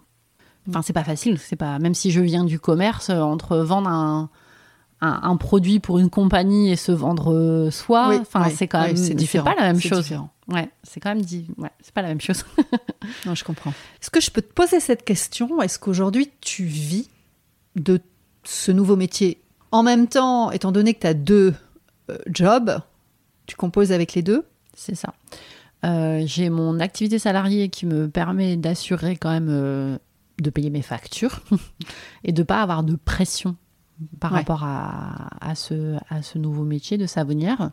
Enfin, c'est pas facile. C'est pas même si je viens du commerce, euh, entre vendre un, un, un produit pour une compagnie et se vendre soi, Oui, enfin, oui, c'est quand même c'est c'est différent. pas la même chose. différent. Ouais, c'est quand même dit. Ouais, c'est pas la même chose. Non, je comprends. Est-ce que je peux te poser cette question? Est-ce qu'aujourd'hui, tu vis de ce nouveau métier En même temps, étant donné que tu as deux euh, jobs, tu composes avec les deux C'est ça. Euh, j'ai mon activité salariée qui me permet d'assurer quand même euh, de payer mes factures et de pas avoir de pression par Ouais. rapport à, à ce, à ce nouveau métier de savonnière.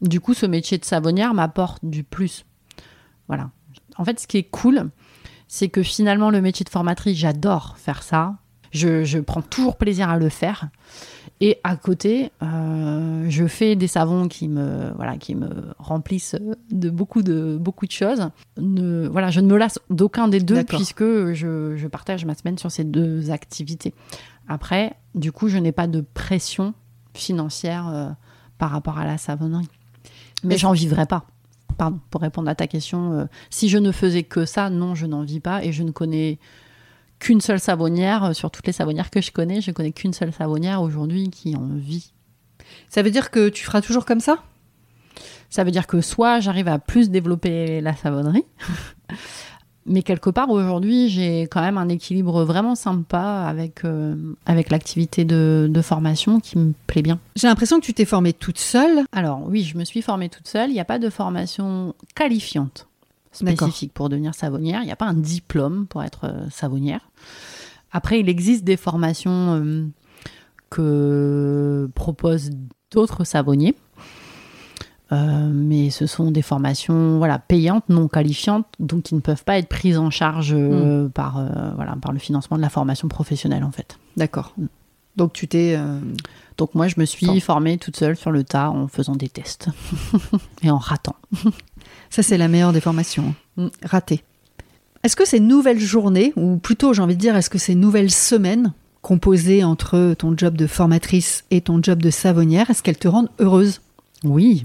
Du coup, ce métier de savonnière m'apporte du plus. Voilà. En fait, ce qui est cool, c'est que finalement, le métier de formatrice, j'adore faire ça. Je, je prends toujours plaisir à le faire. Et à côté, euh, je fais des savons qui me, voilà, qui me remplissent de beaucoup de, beaucoup de choses. Ne, voilà, je ne me lasse d'aucun des deux puisque je, je partage ma semaine sur ces deux activités. Après, du coup, je n'ai pas de pression financière euh, par rapport à la savonnerie. Mais Mais- j'en vivrai pas. Pardon, pour répondre à ta question, euh, si je ne faisais que ça, non, je n'en vis pas et je ne connais qu'une seule savonnière. euh, Sur toutes les savonnières que je connais, je connais qu'une seule savonnière aujourd'hui qui en vit. Ça veut dire que tu feras toujours comme ça? Ça veut dire que soit j'arrive à plus développer la savonnerie, mais quelque part aujourd'hui, j'ai quand même un équilibre vraiment sympa avec, euh, avec l'activité de, de, formation qui me plaît bien. J'ai l'impression que tu t'es formée toute seule. Alors oui, je me suis formée toute seule. Il n'y a pas de formation qualifiante spécifique pour devenir savonnière. Il n'y a pas un diplôme pour être euh, savonnière. Après, il existe des formations euh, que proposent d'autres savonniers. Euh, mais ce sont des formations voilà, payantes, non qualifiantes, donc qui ne peuvent pas être prises en charge euh, hmm. par, euh, voilà, par le financement de la formation professionnelle en fait. D'accord. Hmm. Donc tu t'es... Donc moi je me suis formée toute seule sur le tas en faisant des tests et en ratant. Ça c'est la meilleure des formations, hein. hmm. rater. Est-ce que ces nouvelles journées, ou plutôt j'ai envie de dire, est-ce que ces nouvelles semaines composées entre ton job de formatrice et ton job de savonnière, est-ce qu'elles te rendent heureuse? Oui.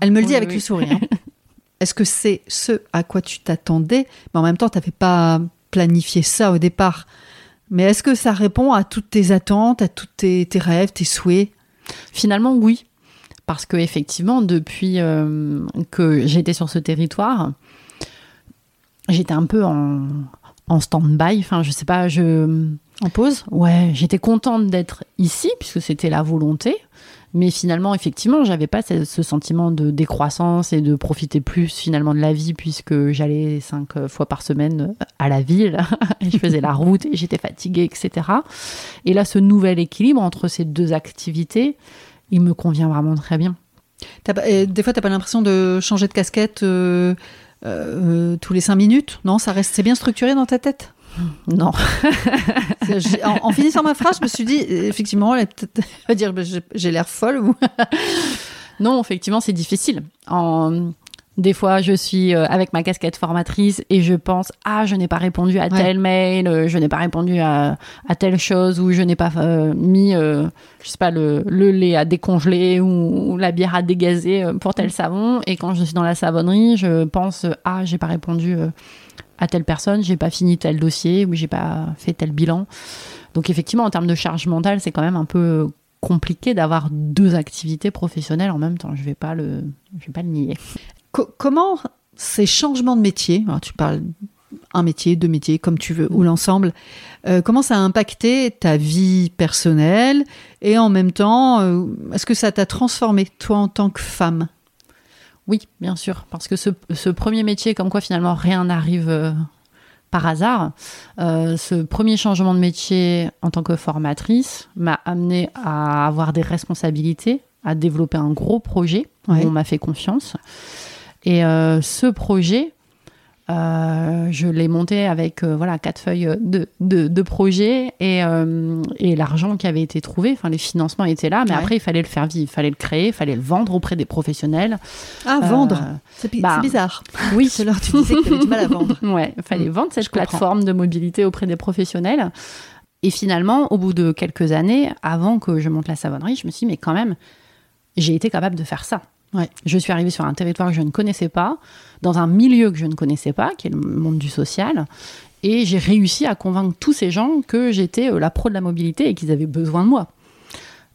Elle me le dit avec le sourire. Est-ce que c'est ce à quoi tu t'attendais? Mais en même temps, tu n'avais pas planifié ça au départ. Mais est-ce que ça répond à toutes tes attentes, à tous tes, rêves, tes souhaits? Finalement, oui. Parce que effectivement, depuis euh, que j'étais sur ce territoire, j'étais un peu en, stand-by. Enfin, je sais pas. En pause Ouais, j'étais contente d'être ici, puisque c'était la volonté. Mais finalement, effectivement, j'avais pas ce, sentiment de décroissance et de profiter plus finalement de la vie puisque j'allais cinq euh, fois par semaine à la ville et je faisais la route et j'étais fatiguée, etc. Et là, ce nouvel équilibre entre ces deux activités, il me convient vraiment très bien. des fois, tu n'as pas l'impression de changer de casquette euh, euh, tous les cinq minutes? Non, ça reste, c'est bien structuré dans ta tête? Non. en, finissant ma phrase, je me suis dit, effectivement, elle va dire, j'ai l'air folle. Ou... non, effectivement, c'est difficile. En... Des fois, je suis euh, avec ma casquette formatrice et je pense ah je n'ai pas répondu à tel mail, euh, je n'ai pas répondu à, telle chose ou je n'ai pas euh, mis je sais pas le, lait à décongeler ou, la bière à dégazer pour tel savon et quand je suis dans la savonnerie, je pense ah j'ai pas répondu à telle personne, j'ai pas fini tel dossier ou j'ai pas fait tel bilan. Donc effectivement, en termes de charge mentale, c'est quand même un peu compliqué d'avoir deux activités professionnelles en même temps. Je vais pas le, je vais pas le nier. Comment ces changements de métier, tu parles un métier, deux métiers, comme tu veux, ou l'ensemble, euh, comment ça a impacté ta vie personnelle et en même temps, euh, est-ce que ça t'a transformé toi en tant que femme? Oui, bien sûr, parce que ce, premier métier, comme quoi finalement rien n'arrive euh, par hasard, ce premier changement de métier en tant que formatrice m'a amené à avoir des responsabilités, à développer un gros projet où on m'a fait confiance. Et euh, ce projet, euh, je l'ai monté avec euh, voilà quatre feuilles de, de, projet et, euh, et l'argent qui avait été trouvé, enfin les financements étaient là, mais après il fallait le faire vivre, il fallait le créer, il fallait le vendre auprès des professionnels. Ah vendre, c'est bah, bizarre. Oui, c'est l'heure tu disais que tu du mal à vendre. ouais, il fallait mm. vendre cette plateforme de mobilité auprès des professionnels. Et finalement, au bout de quelques années, avant que je monte la savonnerie, je me suis dit mais quand même, j'ai été capable de faire ça. Je suis arrivée sur un territoire que je ne connaissais pas, dans un milieu que je ne connaissais pas, qui est le monde du social. Et j'ai réussi à convaincre tous ces gens que j'étais euh, la pro de la mobilité et qu'ils avaient besoin de moi.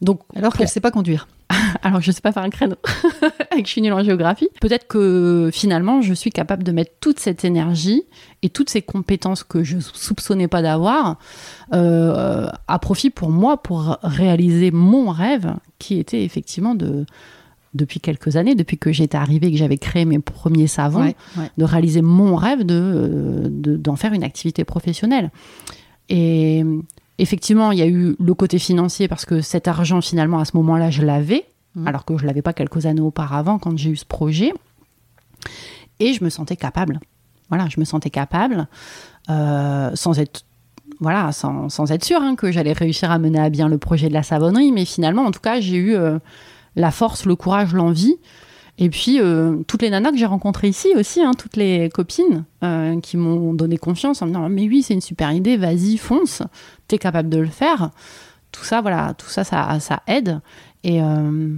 Donc, Alors qu'elle ne sait pas conduire. Alors je ne sais pas faire un créneau et que je suis nulle en géographie. Peut-être que finalement je suis capable de mettre toute cette énergie et toutes ces compétences que je soupçonnais pas d'avoir euh, à profit pour moi pour réaliser mon rêve qui était effectivement de depuis quelques années, depuis que j'étais arrivée et que j'avais créé mes premiers savons, de réaliser mon rêve de, d'en faire une activité professionnelle. Et effectivement, il y a eu le côté financier parce que cet argent, finalement, à ce moment-là, je l'avais, mmh. alors que je ne l'avais pas quelques années auparavant quand j'ai eu ce projet. Et je me sentais capable. Voilà, je me sentais capable, euh, sans être voilà, sans, sans être sûre hein, que j'allais réussir à mener à bien le projet de la savonnerie, mais finalement, en tout cas, j'ai eu euh, la force, le courage, l'envie. Et puis, euh, toutes les nanas que j'ai rencontrées ici aussi, hein, toutes les copines euh, qui m'ont donné confiance en me disant Mais oui, c'est une super idée, vas-y, fonce, t'es capable de le faire. Tout ça, voilà, tout ça, ça, ça aide. Et, euh,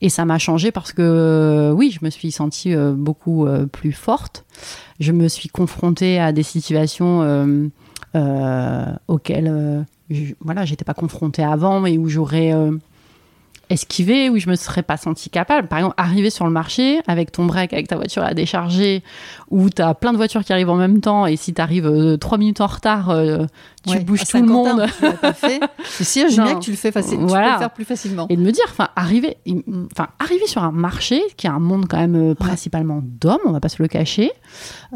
et ça m'a changé parce que, oui, je me suis sentie beaucoup plus forte. Je me suis confrontée à des situations auxquelles, je, voilà, pas confrontée avant, mais où j'aurais esquivé, où je me serais pas senti capable. Par exemple, arriver sur le marché avec ton break, avec ta voiture à décharger, où tu as plein de voitures qui arrivent en même temps, et si tu arrives euh, trois minutes en retard, euh, tu Ouais, bouges tout le monde. sûr, Julien, Non. que tu le fais facile. Tu peux le faire plus facilement. Et de me dire, enfin, arriver, enfin, arriver sur un marché qui est un monde quand même euh, principalement d'hommes, on va pas se le cacher.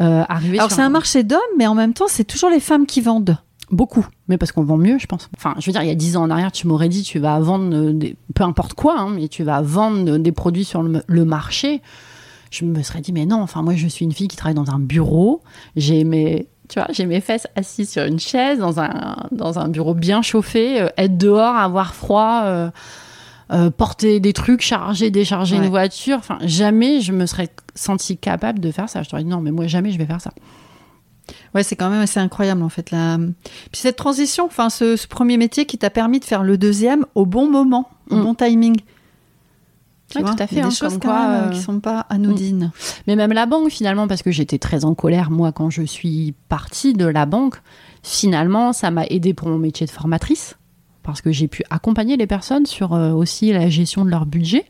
euh, arriver Alors c'est un marché d'hommes, mais en même temps, c'est toujours les femmes qui vendent. Beaucoup, mais parce qu'on vend mieux, je pense. Enfin, je veux dire, il y a dix ans en arrière, tu m'aurais dit, tu vas vendre euh, des- peu importe quoi, hein, mais tu vas vendre euh, des produits sur le, le marché. Je me serais dit, mais non, enfin, moi, je suis une fille qui travaille dans un bureau. J'ai mes, tu vois, j'ai mes fesses assises sur une chaise dans un, dans un bureau bien chauffé, euh, être dehors, avoir froid. euh, euh, porter des trucs, charger, décharger Ouais. une voiture. Enfin, jamais je me serais sentie capable de faire ça. Je t'aurais dit non, mais moi jamais je vais faire ça. Ouais, c'est quand même assez incroyable en fait. Puis cette transition, enfin ce, ce premier métier qui t'a permis de faire le deuxième au bon moment, au Mm. bon timing. Tu Ouais, vois, tout à il fait, y a des hein, choses quoi, même euh, euh, qui sont pas anodines. Mais même la banque, finalement, parce que j'étais très en colère, moi, quand je suis partie de la banque, finalement, ça m'a aidé pour mon métier de formatrice, parce que j'ai pu accompagner les personnes sur euh, aussi la gestion de leur budget.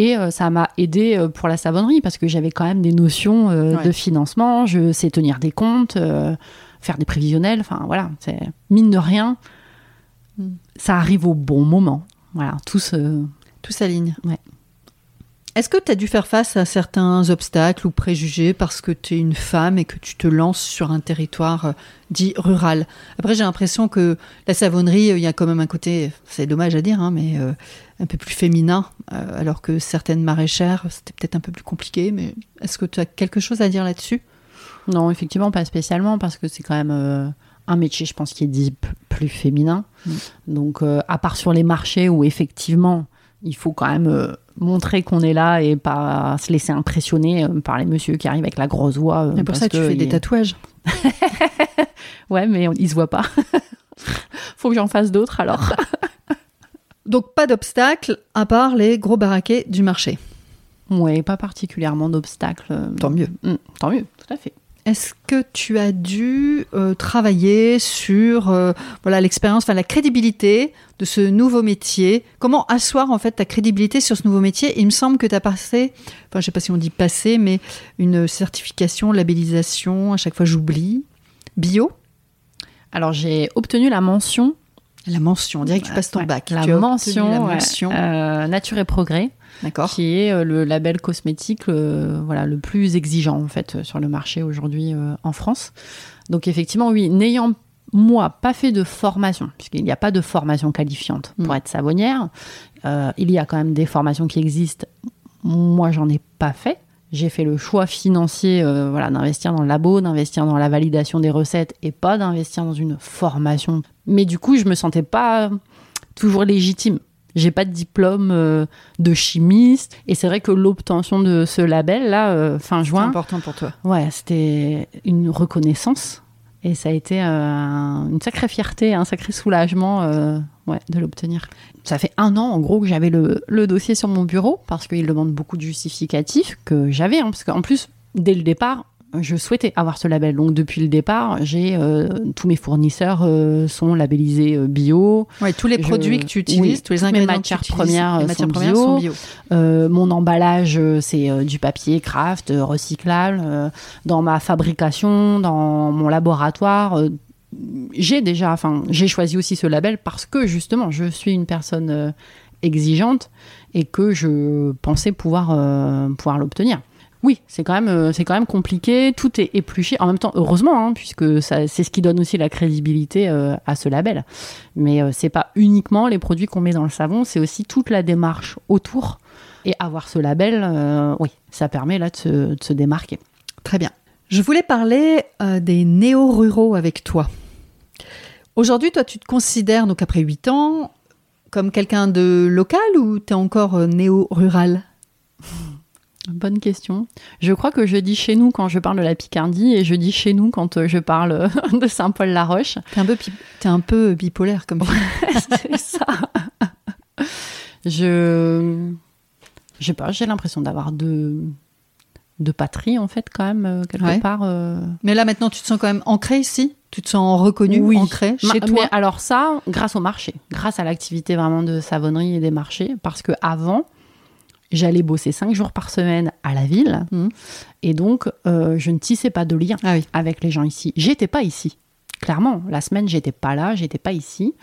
Et euh, ça m'a aidé euh, pour la savonnerie, parce que j'avais quand même des notions euh, Ouais. de financement, je sais tenir des comptes, faire des prévisionnels, enfin voilà, c'est mine de rien, Mm. ça arrive au bon moment. Voilà, tout se... Tout s'aligne. Ouais. Est-ce que tu as dû faire face à certains obstacles ou préjugés parce que tu es une femme et que tu te lances sur un territoire euh, dit rural? Après, j'ai l'impression que la savonnerie, euh, il y a quand même un côté, c'est dommage à dire, hein, mais euh, un peu plus féminin, euh, alors que certaines maraîchères, c'était peut-être un peu plus compliqué. Mais est-ce que tu as quelque chose à dire là-dessus? Non, effectivement, pas spécialement, parce que c'est quand même euh, un métier, je pense, qui est dit plus féminin. Mm. Donc, euh, à part sur les marchés où effectivement, il faut quand même euh, montrer qu'on est là et pas se laisser impressionner euh, par les messieurs qui arrivent avec la grosse voix. euh, Et pour ça, tu que fais des tatouages. Ouais, mais on- ils se voient pas. faut que j'en fasse d'autres alors. Donc, pas d'obstacles à part les gros baraquets du marché. ouais, pas particulièrement d'obstacles. euh, Tant mieux. mm, tant mieux, tout à fait. Est-ce que tu as dû euh, travailler sur euh, voilà l'expérience, enfin la crédibilité de ce nouveau métier? Comment asseoir en fait ta crédibilité sur ce nouveau métier? Il me semble que tu as passé, enfin je sais pas si on dit passé, mais une certification, labellisation, à chaque fois j'oublie, bio, Alors, j'ai obtenu la mention la mention. On dirait que tu passes ton Ouais, bac. La mention, la ouais, mention, euh, Nature et Progrès. qui est euh, le label cosmétique euh, voilà, le plus exigeant en fait euh, sur le marché aujourd'hui euh, en France. Donc effectivement, oui, n'ayant moi pas fait de formation, puisqu'il n'y a pas de formation qualifiante pour Mm. être savonnière, euh, il y a quand même des formations qui existent. Moi, j'en ai pas fait. J'ai fait le choix financier euh, voilà, d'investir dans le labo, d'investir dans la validation des recettes et pas d'investir dans une formation. Mais du coup, je me sentais pas toujours légitime. J'ai pas de diplôme euh, de chimiste et c'est vrai que l'obtention de ce label là euh, fin C'est juin, important pour toi. ouais, c'était une reconnaissance et ça a été euh, un- une sacrée fierté, un sacré soulagement euh, de l'obtenir. Ça fait un an en gros que j'avais le, le dossier sur mon bureau parce qu'il demande beaucoup de justificatifs que j'avais hein, parce qu'en plus dès le départ je souhaitais avoir ce label. Donc depuis le départ, j'ai euh, tous mes fournisseurs euh, sont labellisés euh, bio. Ouais, tous les Je- produits que tu utilises, oui, tous les mes ingrédients matières que premières, les euh, matières sont premières bio. sont bio. Euh, mon emballage, euh, c'est du papier craft, recyclable. Euh, dans ma fabrication, dans mon laboratoire, j'ai déjà, enfin, j'ai choisi aussi ce label parce que justement, je suis une personne euh, exigeante et que je pensais pouvoir euh, pouvoir l'obtenir. Oui, c'est quand même euh, c'est quand compliqué. Tout est épluché. En même temps, heureusement, hein, puisque c'est ce qui donne aussi la crédibilité euh, à ce label. Mais euh, c'est pas uniquement les produits qu'on met dans le savon, c'est aussi toute la démarche autour. Et avoir ce label, euh, oui, ça permet là de se, de se démarquer. Très bien. Je voulais parler des néo-ruraux avec toi. Aujourd'hui, toi, tu te considères, donc après 8 ans, comme quelqu'un de local ou tu es encore néo-rural? Bonne question. Je crois que je dis chez nous quand je parle de la Picardie et je dis chez nous quand euh, je parle de Saint-Paul-la-Roche. T'es un peu, un peu bipolaire comme c'est ça. Je. Je sais pas, j'ai l'impression d'avoir deux, de patrie en fait quand même euh, quelque Ouais. part. euh. Mais là maintenant, tu te sens quand même ancré ici? Tu te sens reconnu, Oui. ancré Ma- chez toi? Mais alors ça, grâce au marché, grâce à l'activité vraiment de savonnerie et des marchés, parce que avant, j'allais bosser cinq jours par semaine à la ville, Mhm. et donc euh, je ne tissais pas de lien Ah oui. avec les gens ici. J'étais pas ici. Clairement, la semaine, j'étais pas là, j'étais pas ici.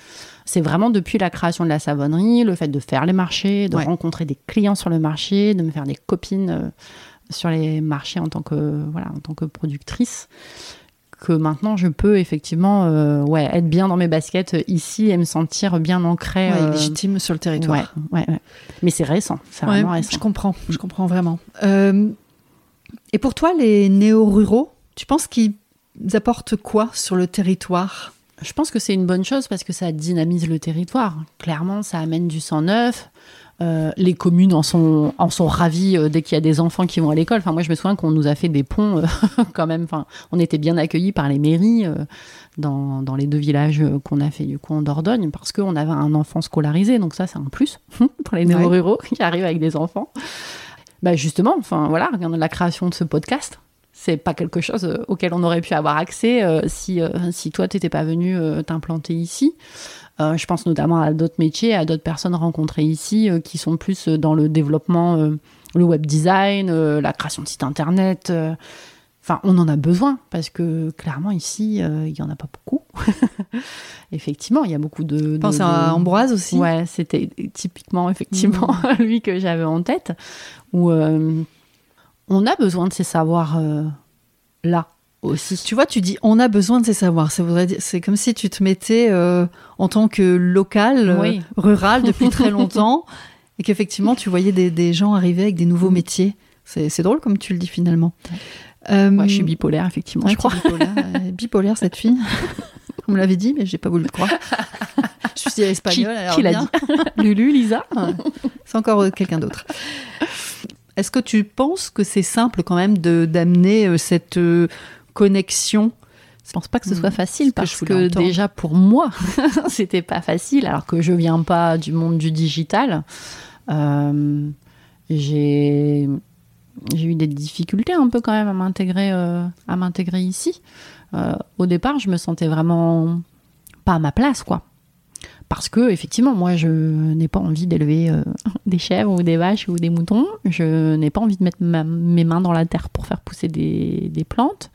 C'est vraiment depuis la création de la savonnerie, le fait de faire les marchés, de Ouais. rencontrer des clients sur le marché, de me faire des copines euh, sur les marchés en tant que voilà, en tant que productrice, que maintenant je peux effectivement euh, ouais, être bien dans mes baskets euh, ici et me sentir bien ancrée. Ouais, euh, légitime sur le territoire. ouais. Mais c'est récent, c'est vraiment récent. je comprends, je comprends vraiment. Euh, et pour toi, les néo-ruraux, tu penses qu'ils apportent quoi sur le territoire? Je pense que c'est une bonne chose parce que ça dynamise le territoire. Clairement, ça amène du sang neuf. Euh, les communes en sont, en sont ravies euh, dès qu'il y a des enfants qui vont à l'école. Enfin, moi, je me souviens qu'on nous a fait des ponts euh, quand même. Enfin, on était bien accueillis par les mairies dans, dans les deux villages qu'on a fait du coup en Dordogne parce qu'on avait un enfant scolarisé. Donc ça, c'est un plus pour les néo-ruraux qui arrivent avec des enfants. Bah justement, enfin voilà, la création de ce podcast. C'est pas quelque chose auquel on aurait pu avoir accès si, si toi, t'étais pas venu t'implanter ici. Euh, je pense notamment à d'autres métiers, à d'autres personnes rencontrées ici euh, qui sont plus euh, dans le développement, le web design, la création de sites internet. Enfin, on en a besoin parce que clairement ici, euh, il y en a pas beaucoup. Effectivement, il y a beaucoup de. Je de- pense de- à Ambroise aussi. Ouais, c'était typiquement, effectivement, lui que j'avais en tête, où euh, on a besoin de ces savoirs-là aussi. Tu vois, tu dis on a besoin de ces savoirs. Ça voudrait dire, c'est comme si tu te mettais euh, en tant que local, euh, rural depuis très longtemps, et qu'effectivement tu voyais des, des gens arriver avec des nouveaux métiers. C'est c'est drôle comme tu le dis finalement. Euh, Moi, je suis bipolaire, effectivement, ouais, je crois. Bipolaire, euh, bipolaire cette fille. On me l'avait dit, mais j'ai pas voulu le croire. je suis espagnole. Qui- qui l'a bien. Lulu, Lisa Ouais. C'est encore euh, quelqu'un d'autre. Est-ce que tu penses que c'est simple quand même de d'amener euh, cette euh, connexion Je pense pas que ce soit facile que parce que, déjà pour moi, c'était pas facile alors que je viens pas du monde du digital. Euh, j'ai j'ai eu des difficultés un peu quand même à m'intégrer euh, à m'intégrer ici. Euh, au départ, je me sentais vraiment pas à ma place quoi. Parce que effectivement, moi, je n'ai pas envie d'élever euh, des chèvres ou des vaches ou des moutons. Je n'ai pas envie de mettre ma- mes mains dans la terre pour faire pousser des, des plantes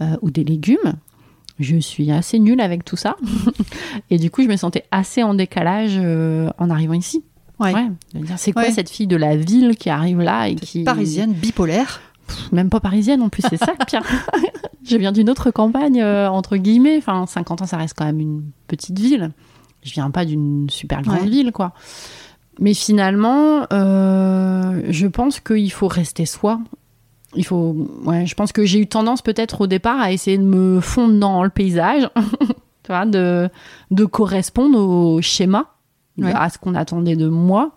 euh, ou des légumes. Je suis assez nulle avec tout ça. Et du coup, je me sentais assez en décalage euh, en arrivant ici. Ouais. C'est quoi Ouais. cette fille de la ville qui arrive là et qui parisienne, bipolaire même pas parisienne en plus, c'est ça pire. je viens d'une autre campagne, euh, entre guillemets. Enfin, 50 ans, ça reste quand même une petite ville. Je viens pas d'une super grande Ouais. ville, quoi. Mais finalement, euh, je pense qu'il faut rester soi. Il faut, ouais, je pense que j'ai eu tendance peut-être au départ à essayer de me fondre dans le paysage, tu vois, de, de correspondre au schéma, Ouais. à ce qu'on attendait de moi.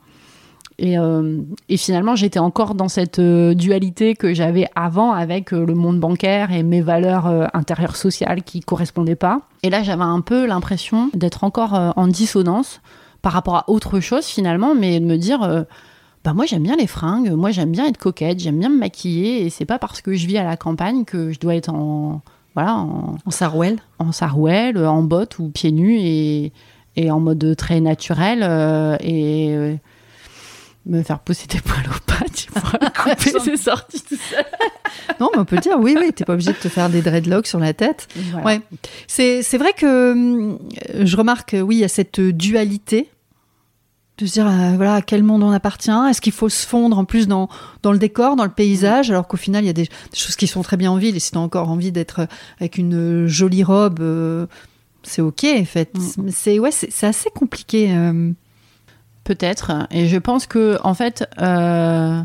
Et, euh, et finalement, j'étais encore dans cette euh, dualité que j'avais avant avec euh, le monde bancaire et mes valeurs intérieures sociales qui correspondaient pas. Et là, j'avais un peu l'impression d'être encore en dissonance par rapport à autre chose finalement, mais de me dire, bah moi j'aime bien les fringues, moi j'aime bien être coquette, j'aime bien me maquiller, et c'est pas parce que je vis à la campagne que je dois être en voilà en, en sarouel. en sarouel, en bottes ou pieds nus et, et en mode très naturel et me faire pousser des poils aux pattes, tu vois, couper, c'est sorti tout seul. Non, mais on peut dire, oui, oui, t'es pas obligé de te faire des dreadlocks sur la tête. Voilà. Ouais. C'est c'est vrai que hum, je remarque, euh, oui, il y a cette dualité de se dire, euh, voilà, à quel monde on appartient. Est-ce qu'il faut se fondre en plus dans, dans le décor, dans le paysage, alors qu'au final, il y a des, des choses qui sont très bien en ville. Et si t'as encore envie d'être euh, avec une jolie robe, euh, c'est ok, en fait. Mm. C'est ouais, c'est c'est assez compliqué. euh. Peut-être. Et je pense que, en fait, euh,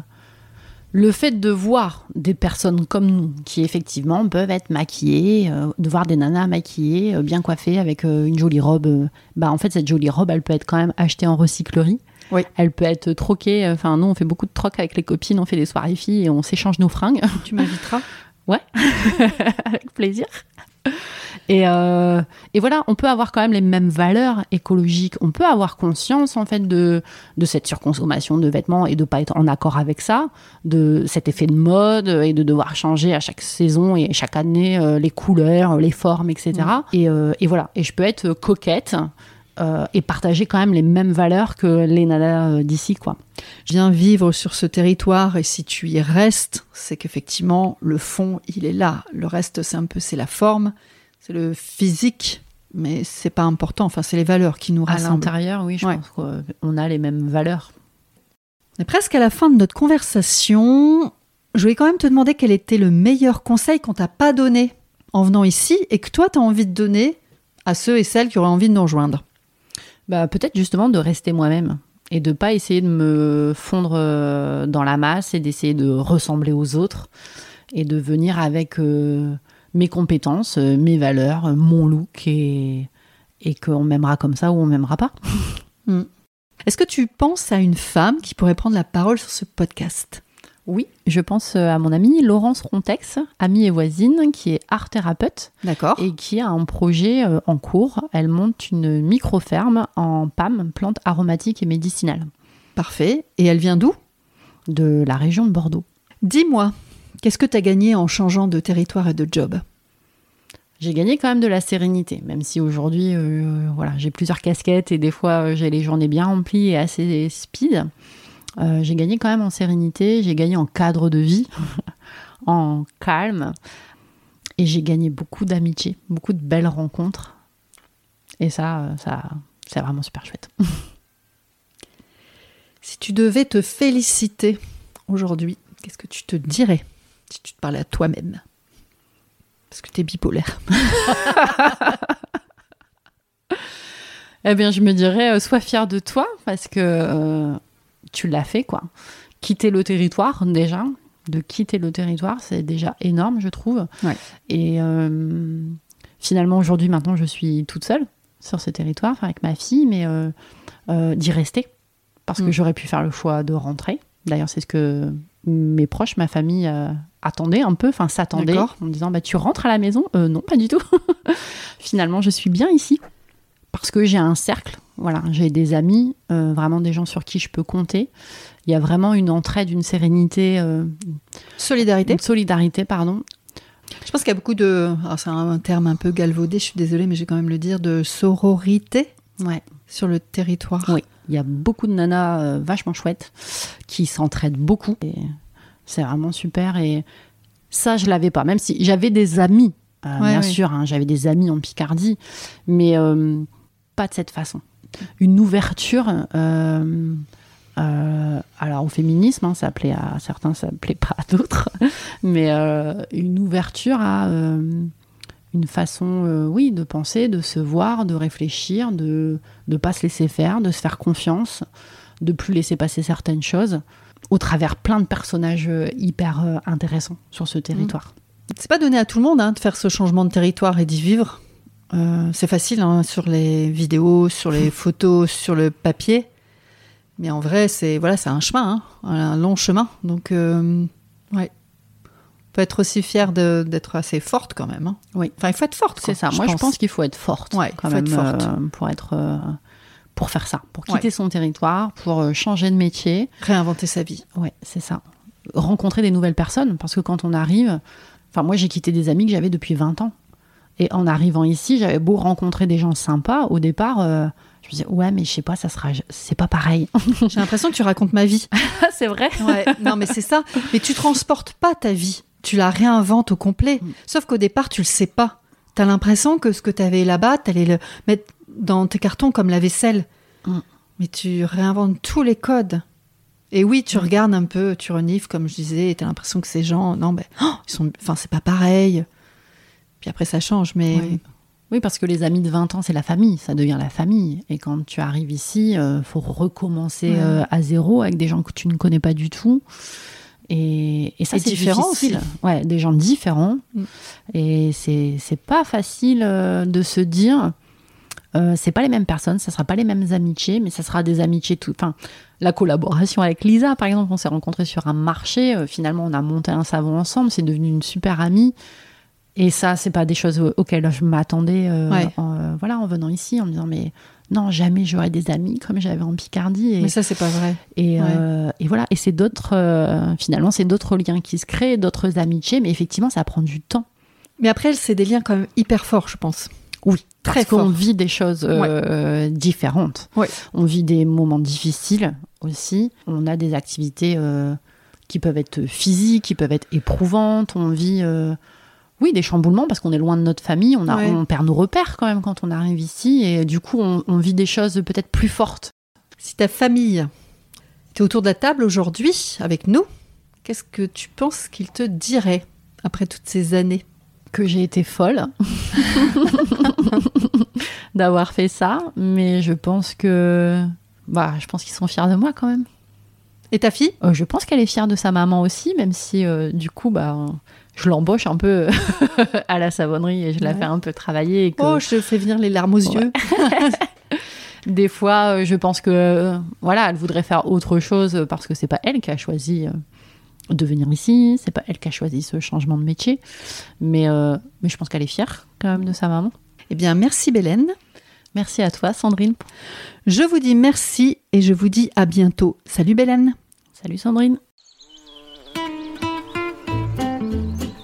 le fait de voir des personnes comme nous, qui effectivement peuvent être maquillées, euh, de voir des nanas maquillées, euh, bien coiffées, avec une jolie robe, bah en fait, cette jolie robe, elle peut être quand même achetée en recyclerie. Oui. Elle peut être troquée. Enfin, nous, on fait beaucoup de trocs avec les copines, on fait des soirées filles et on s'échange nos fringues. Tu m'inviteras? Avec plaisir. Et, euh, et, voilà, on peut avoir quand même les mêmes valeurs écologiques. On peut avoir conscience en fait de, de cette surconsommation de vêtements et de pas être en accord avec ça, de cet effet de mode et de devoir changer à chaque saison et chaque année euh, les couleurs, les formes, etc. Et, euh, et, voilà. Et je peux être coquette. et partager quand même les mêmes valeurs que les nanas d'ici, quoi. Je viens vivre sur ce territoire et si tu y restes, c'est qu'effectivement le fond il est là. Le reste c'est un peu c'est la forme c'est le physique, mais c'est pas important. Enfin, c'est les valeurs qui nous rassemblent. À l'intérieur, oui, je pense qu'on a les mêmes valeurs. On est presque à la fin de notre conversation. Je voulais quand même te demander quel était le meilleur conseil qu'on t'a pas donné en venant ici et que toi, tu as envie de donner à ceux et celles qui auraient envie de nous rejoindre. Bah, peut-être justement de rester moi-même et de pas essayer de me fondre euh, dans la masse et d'essayer de ressembler aux autres et de venir avec euh, mes compétences, euh, mes valeurs, euh, mon look et, et qu'on m'aimera comme ça ou on m'aimera pas. Hmm. Est-ce que tu penses à une femme qui pourrait prendre la parole sur ce podcast? Oui, je pense euh, à mon amie Laurence Rontex, amie et voisine, qui est art thérapeute. D'accord. Et qui a un projet en cours. Elle monte une micro-ferme en PAM, plantes aromatiques et médicinales. Parfait. Et elle vient d'où? De la région de Bordeaux. Dis-moi, Qu'est-ce que tu as gagné en changeant de territoire et de job? J'ai gagné quand même de la sérénité, même si aujourd'hui, euh, voilà, j'ai plusieurs casquettes et des fois, euh, j'ai les journées bien remplies et assez speed. Euh, j'ai gagné quand même en sérénité, j'ai gagné en cadre de vie, en calme, et j'ai gagné beaucoup d'amitié, beaucoup de belles rencontres. Et ça, ça c'est vraiment super chouette. si tu devais te féliciter aujourd'hui, qu'est-ce que tu te dirais? Si tu te parlais à toi-même. Parce que tu es bipolaire. eh bien, je me dirais, euh, sois fier de toi, parce que euh, tu l'as fait, quoi. Quitter le territoire, déjà. De quitter le territoire, c'est déjà énorme, je trouve. Et euh, finalement, aujourd'hui, maintenant, je suis toute seule sur ce territoire, avec ma fille, mais d'y rester. Parce que mm. j'aurais pu faire le choix de rentrer. D'ailleurs, c'est ce que mes proches, ma famille euh, attendaient un peu, enfin s'attendaient en me disant bah tu rentres à la maison? Euh, Non, pas du tout. Finalement, je suis bien ici parce que j'ai un cercle. Voilà, j'ai des amis, euh, vraiment des gens sur qui je peux compter. Il y a vraiment une entraide, une sérénité, solidarité. solidarité, pardon. Je pense qu'il y a beaucoup de, c'est un terme un peu galvaudé, je suis désolée, mais je vais quand même le dire, de sororité ouais. sur le territoire. Oui. Il y a beaucoup de nanas euh, vachement chouettes qui s'entraident beaucoup. C'est vraiment super. Et ça, je l'avais pas. Même si j'avais des amis, euh, bien sûr, hein, j'avais des amis en Picardie, mais euh, pas de cette façon. Une ouverture. alors au féminisme, hein, ça plaît à certains, ça plaît pas à d'autres, mais une ouverture à une façon, euh, oui, de penser, de se voir, de réfléchir, de ne pas se laisser faire, de se faire confiance, de plus laisser passer certaines choses, au travers plein de personnages euh, hyper euh, intéressants sur ce territoire. C'est pas donné à tout le monde hein, de faire ce changement de territoire et d'y vivre. c'est facile hein, sur les vidéos, sur les photos, sur le papier, mais en vrai, c'est voilà, c'est un chemin, hein, un long chemin. Donc, ouais peut être aussi fière d'être assez forte quand même. Hein. Oui. Enfin, il faut être forte. C'est ça. Moi, je pense qu'il faut être forte. Ouais, quand même, forte. Euh, pour être. Euh, pour faire ça, pour quitter son territoire, pour euh, changer de métier. Réinventer sa vie. Oui, c'est ça. Rencontrer des nouvelles personnes, parce que quand on arrive. Enfin, moi, j'ai quitté des amis que j'avais depuis 20 ans. Et en arrivant ici, j'avais beau rencontrer des gens sympas. Au départ, je me disais, ouais, mais je sais pas, ça sera. C'est pas pareil. j'ai l'impression que tu racontes ma vie. c'est vrai. Ouais, non, mais c'est ça. Mais tu transportes pas ta vie tu la réinventes au complet. Mm. Sauf qu'au départ, tu le sais pas. Tu as l'impression que ce que tu avais là-bas, tu allais le mettre dans tes cartons comme la vaisselle. Mm. Mais tu réinventes tous les codes. Et oui, tu mm. regardes un peu, tu renifles, comme je disais, et tu as l'impression que ces gens, non, ben, oh, ils sont, enfin, c'est pas pareil. Puis après, ça change, mais. Oui. parce que les amis de 20 ans, c'est la famille, ça devient la famille. Et quand tu arrives ici, il euh, faut recommencer euh, à zéro avec des gens que tu ne connais pas du tout. Et, ça, c'est différent aussi. Ouais, des gens différents. Mm. Et c'est pas facile euh, de se dire, euh, c'est pas les mêmes personnes, ça sera pas les mêmes amitiés, mais ça sera des amitiés tout. Enfin, la collaboration avec Lisa, par exemple, on s'est rencontrés sur un marché. Euh, finalement, on a monté un savon ensemble. C'est devenu une super amie. Et ça, c'est pas des choses auxquelles je m'attendais en, voilà, en venant ici, en me disant mais non, jamais j'aurais des amis comme j'avais en Picardie. Et, mais ça, c'est pas vrai. Et, et voilà, et c'est d'autres, finalement, c'est d'autres liens qui se créent, d'autres amitiés, mais effectivement, ça prend du temps. Mais après, c'est des liens quand même hyper forts, je pense. Oui, très fort. qu'on vit des choses euh, différentes. On vit des moments difficiles aussi. On a des activités euh, qui peuvent être physiques, qui peuvent être éprouvantes. On vit, euh, oui, des chamboulements parce qu'on est loin de notre famille. On, a, on perd nos repères quand même quand on arrive ici. Et du coup, on, on vit des choses peut-être plus fortes. Si ta famille était autour de la table aujourd'hui avec nous, qu'est-ce que tu penses qu'ils te diraient après toutes ces années? Que j'ai été folle d'avoir fait ça, mais je pense que bah, je pense qu'ils sont fiers de moi quand même. Et ta fille? Euh, Je pense qu'elle est fière de sa maman aussi, même si euh, du coup, bah, je l'embauche un peu à la savonnerie et je la fais un peu travailler. Oh, je fais venir les larmes aux yeux. Des fois, euh, je pense que voilà, elle voudrait faire autre chose parce que c'est pas elle qui a choisi de venir ici. C'est pas elle qui a choisi ce changement de métier, mais, euh, mais je pense qu'elle est fière quand même de sa maman. Eh bien, merci Bélène. Merci à toi, Sandrine. Je vous dis merci et je vous dis à bientôt. Salut Bélène. Salut Sandrine.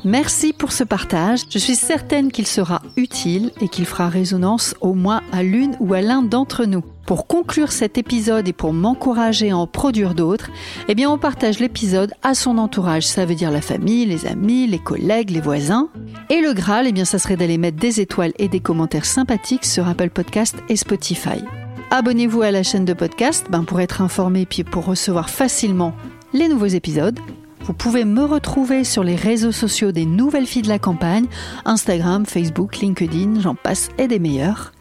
Merci pour ce partage. Je suis certaine qu'il sera utile et qu'il fera résonance au moins à l'une ou à l'un d'entre nous. Pour conclure cet épisode et pour m'encourager à en produire d'autres, eh bien on partage l'épisode à son entourage. Ça veut dire la famille, les amis, les collègues, les voisins. Et le Graal, eh bien ça serait d'aller mettre des étoiles et des commentaires sympathiques sur Apple Podcast et Spotify. Abonnez-vous à la chaîne de podcast ben, pour être informé puis pour recevoir facilement les nouveaux épisodes. Vous pouvez me retrouver sur les réseaux sociaux des Nouvelles Filles de la Campagne, Instagram, Facebook, LinkedIn, j'en passe et des meilleurs.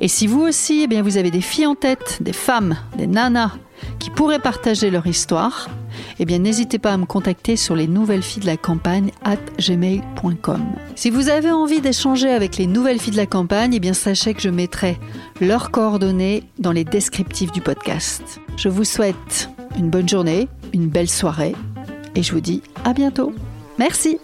Et si vous aussi, eh bien, vous avez des filles en tête, des femmes, des nanas qui pourraient partager leur histoire, eh bien, n'hésitez pas à me contacter sur les nouvelles filles de la campagne at gmail.com. Si vous avez envie d'échanger avec les nouvelles filles de la campagne, eh bien, sachez que je mettrai leurs coordonnées dans les descriptifs du podcast. Je vous souhaite une bonne journée, une belle soirée et je vous dis à bientôt. Merci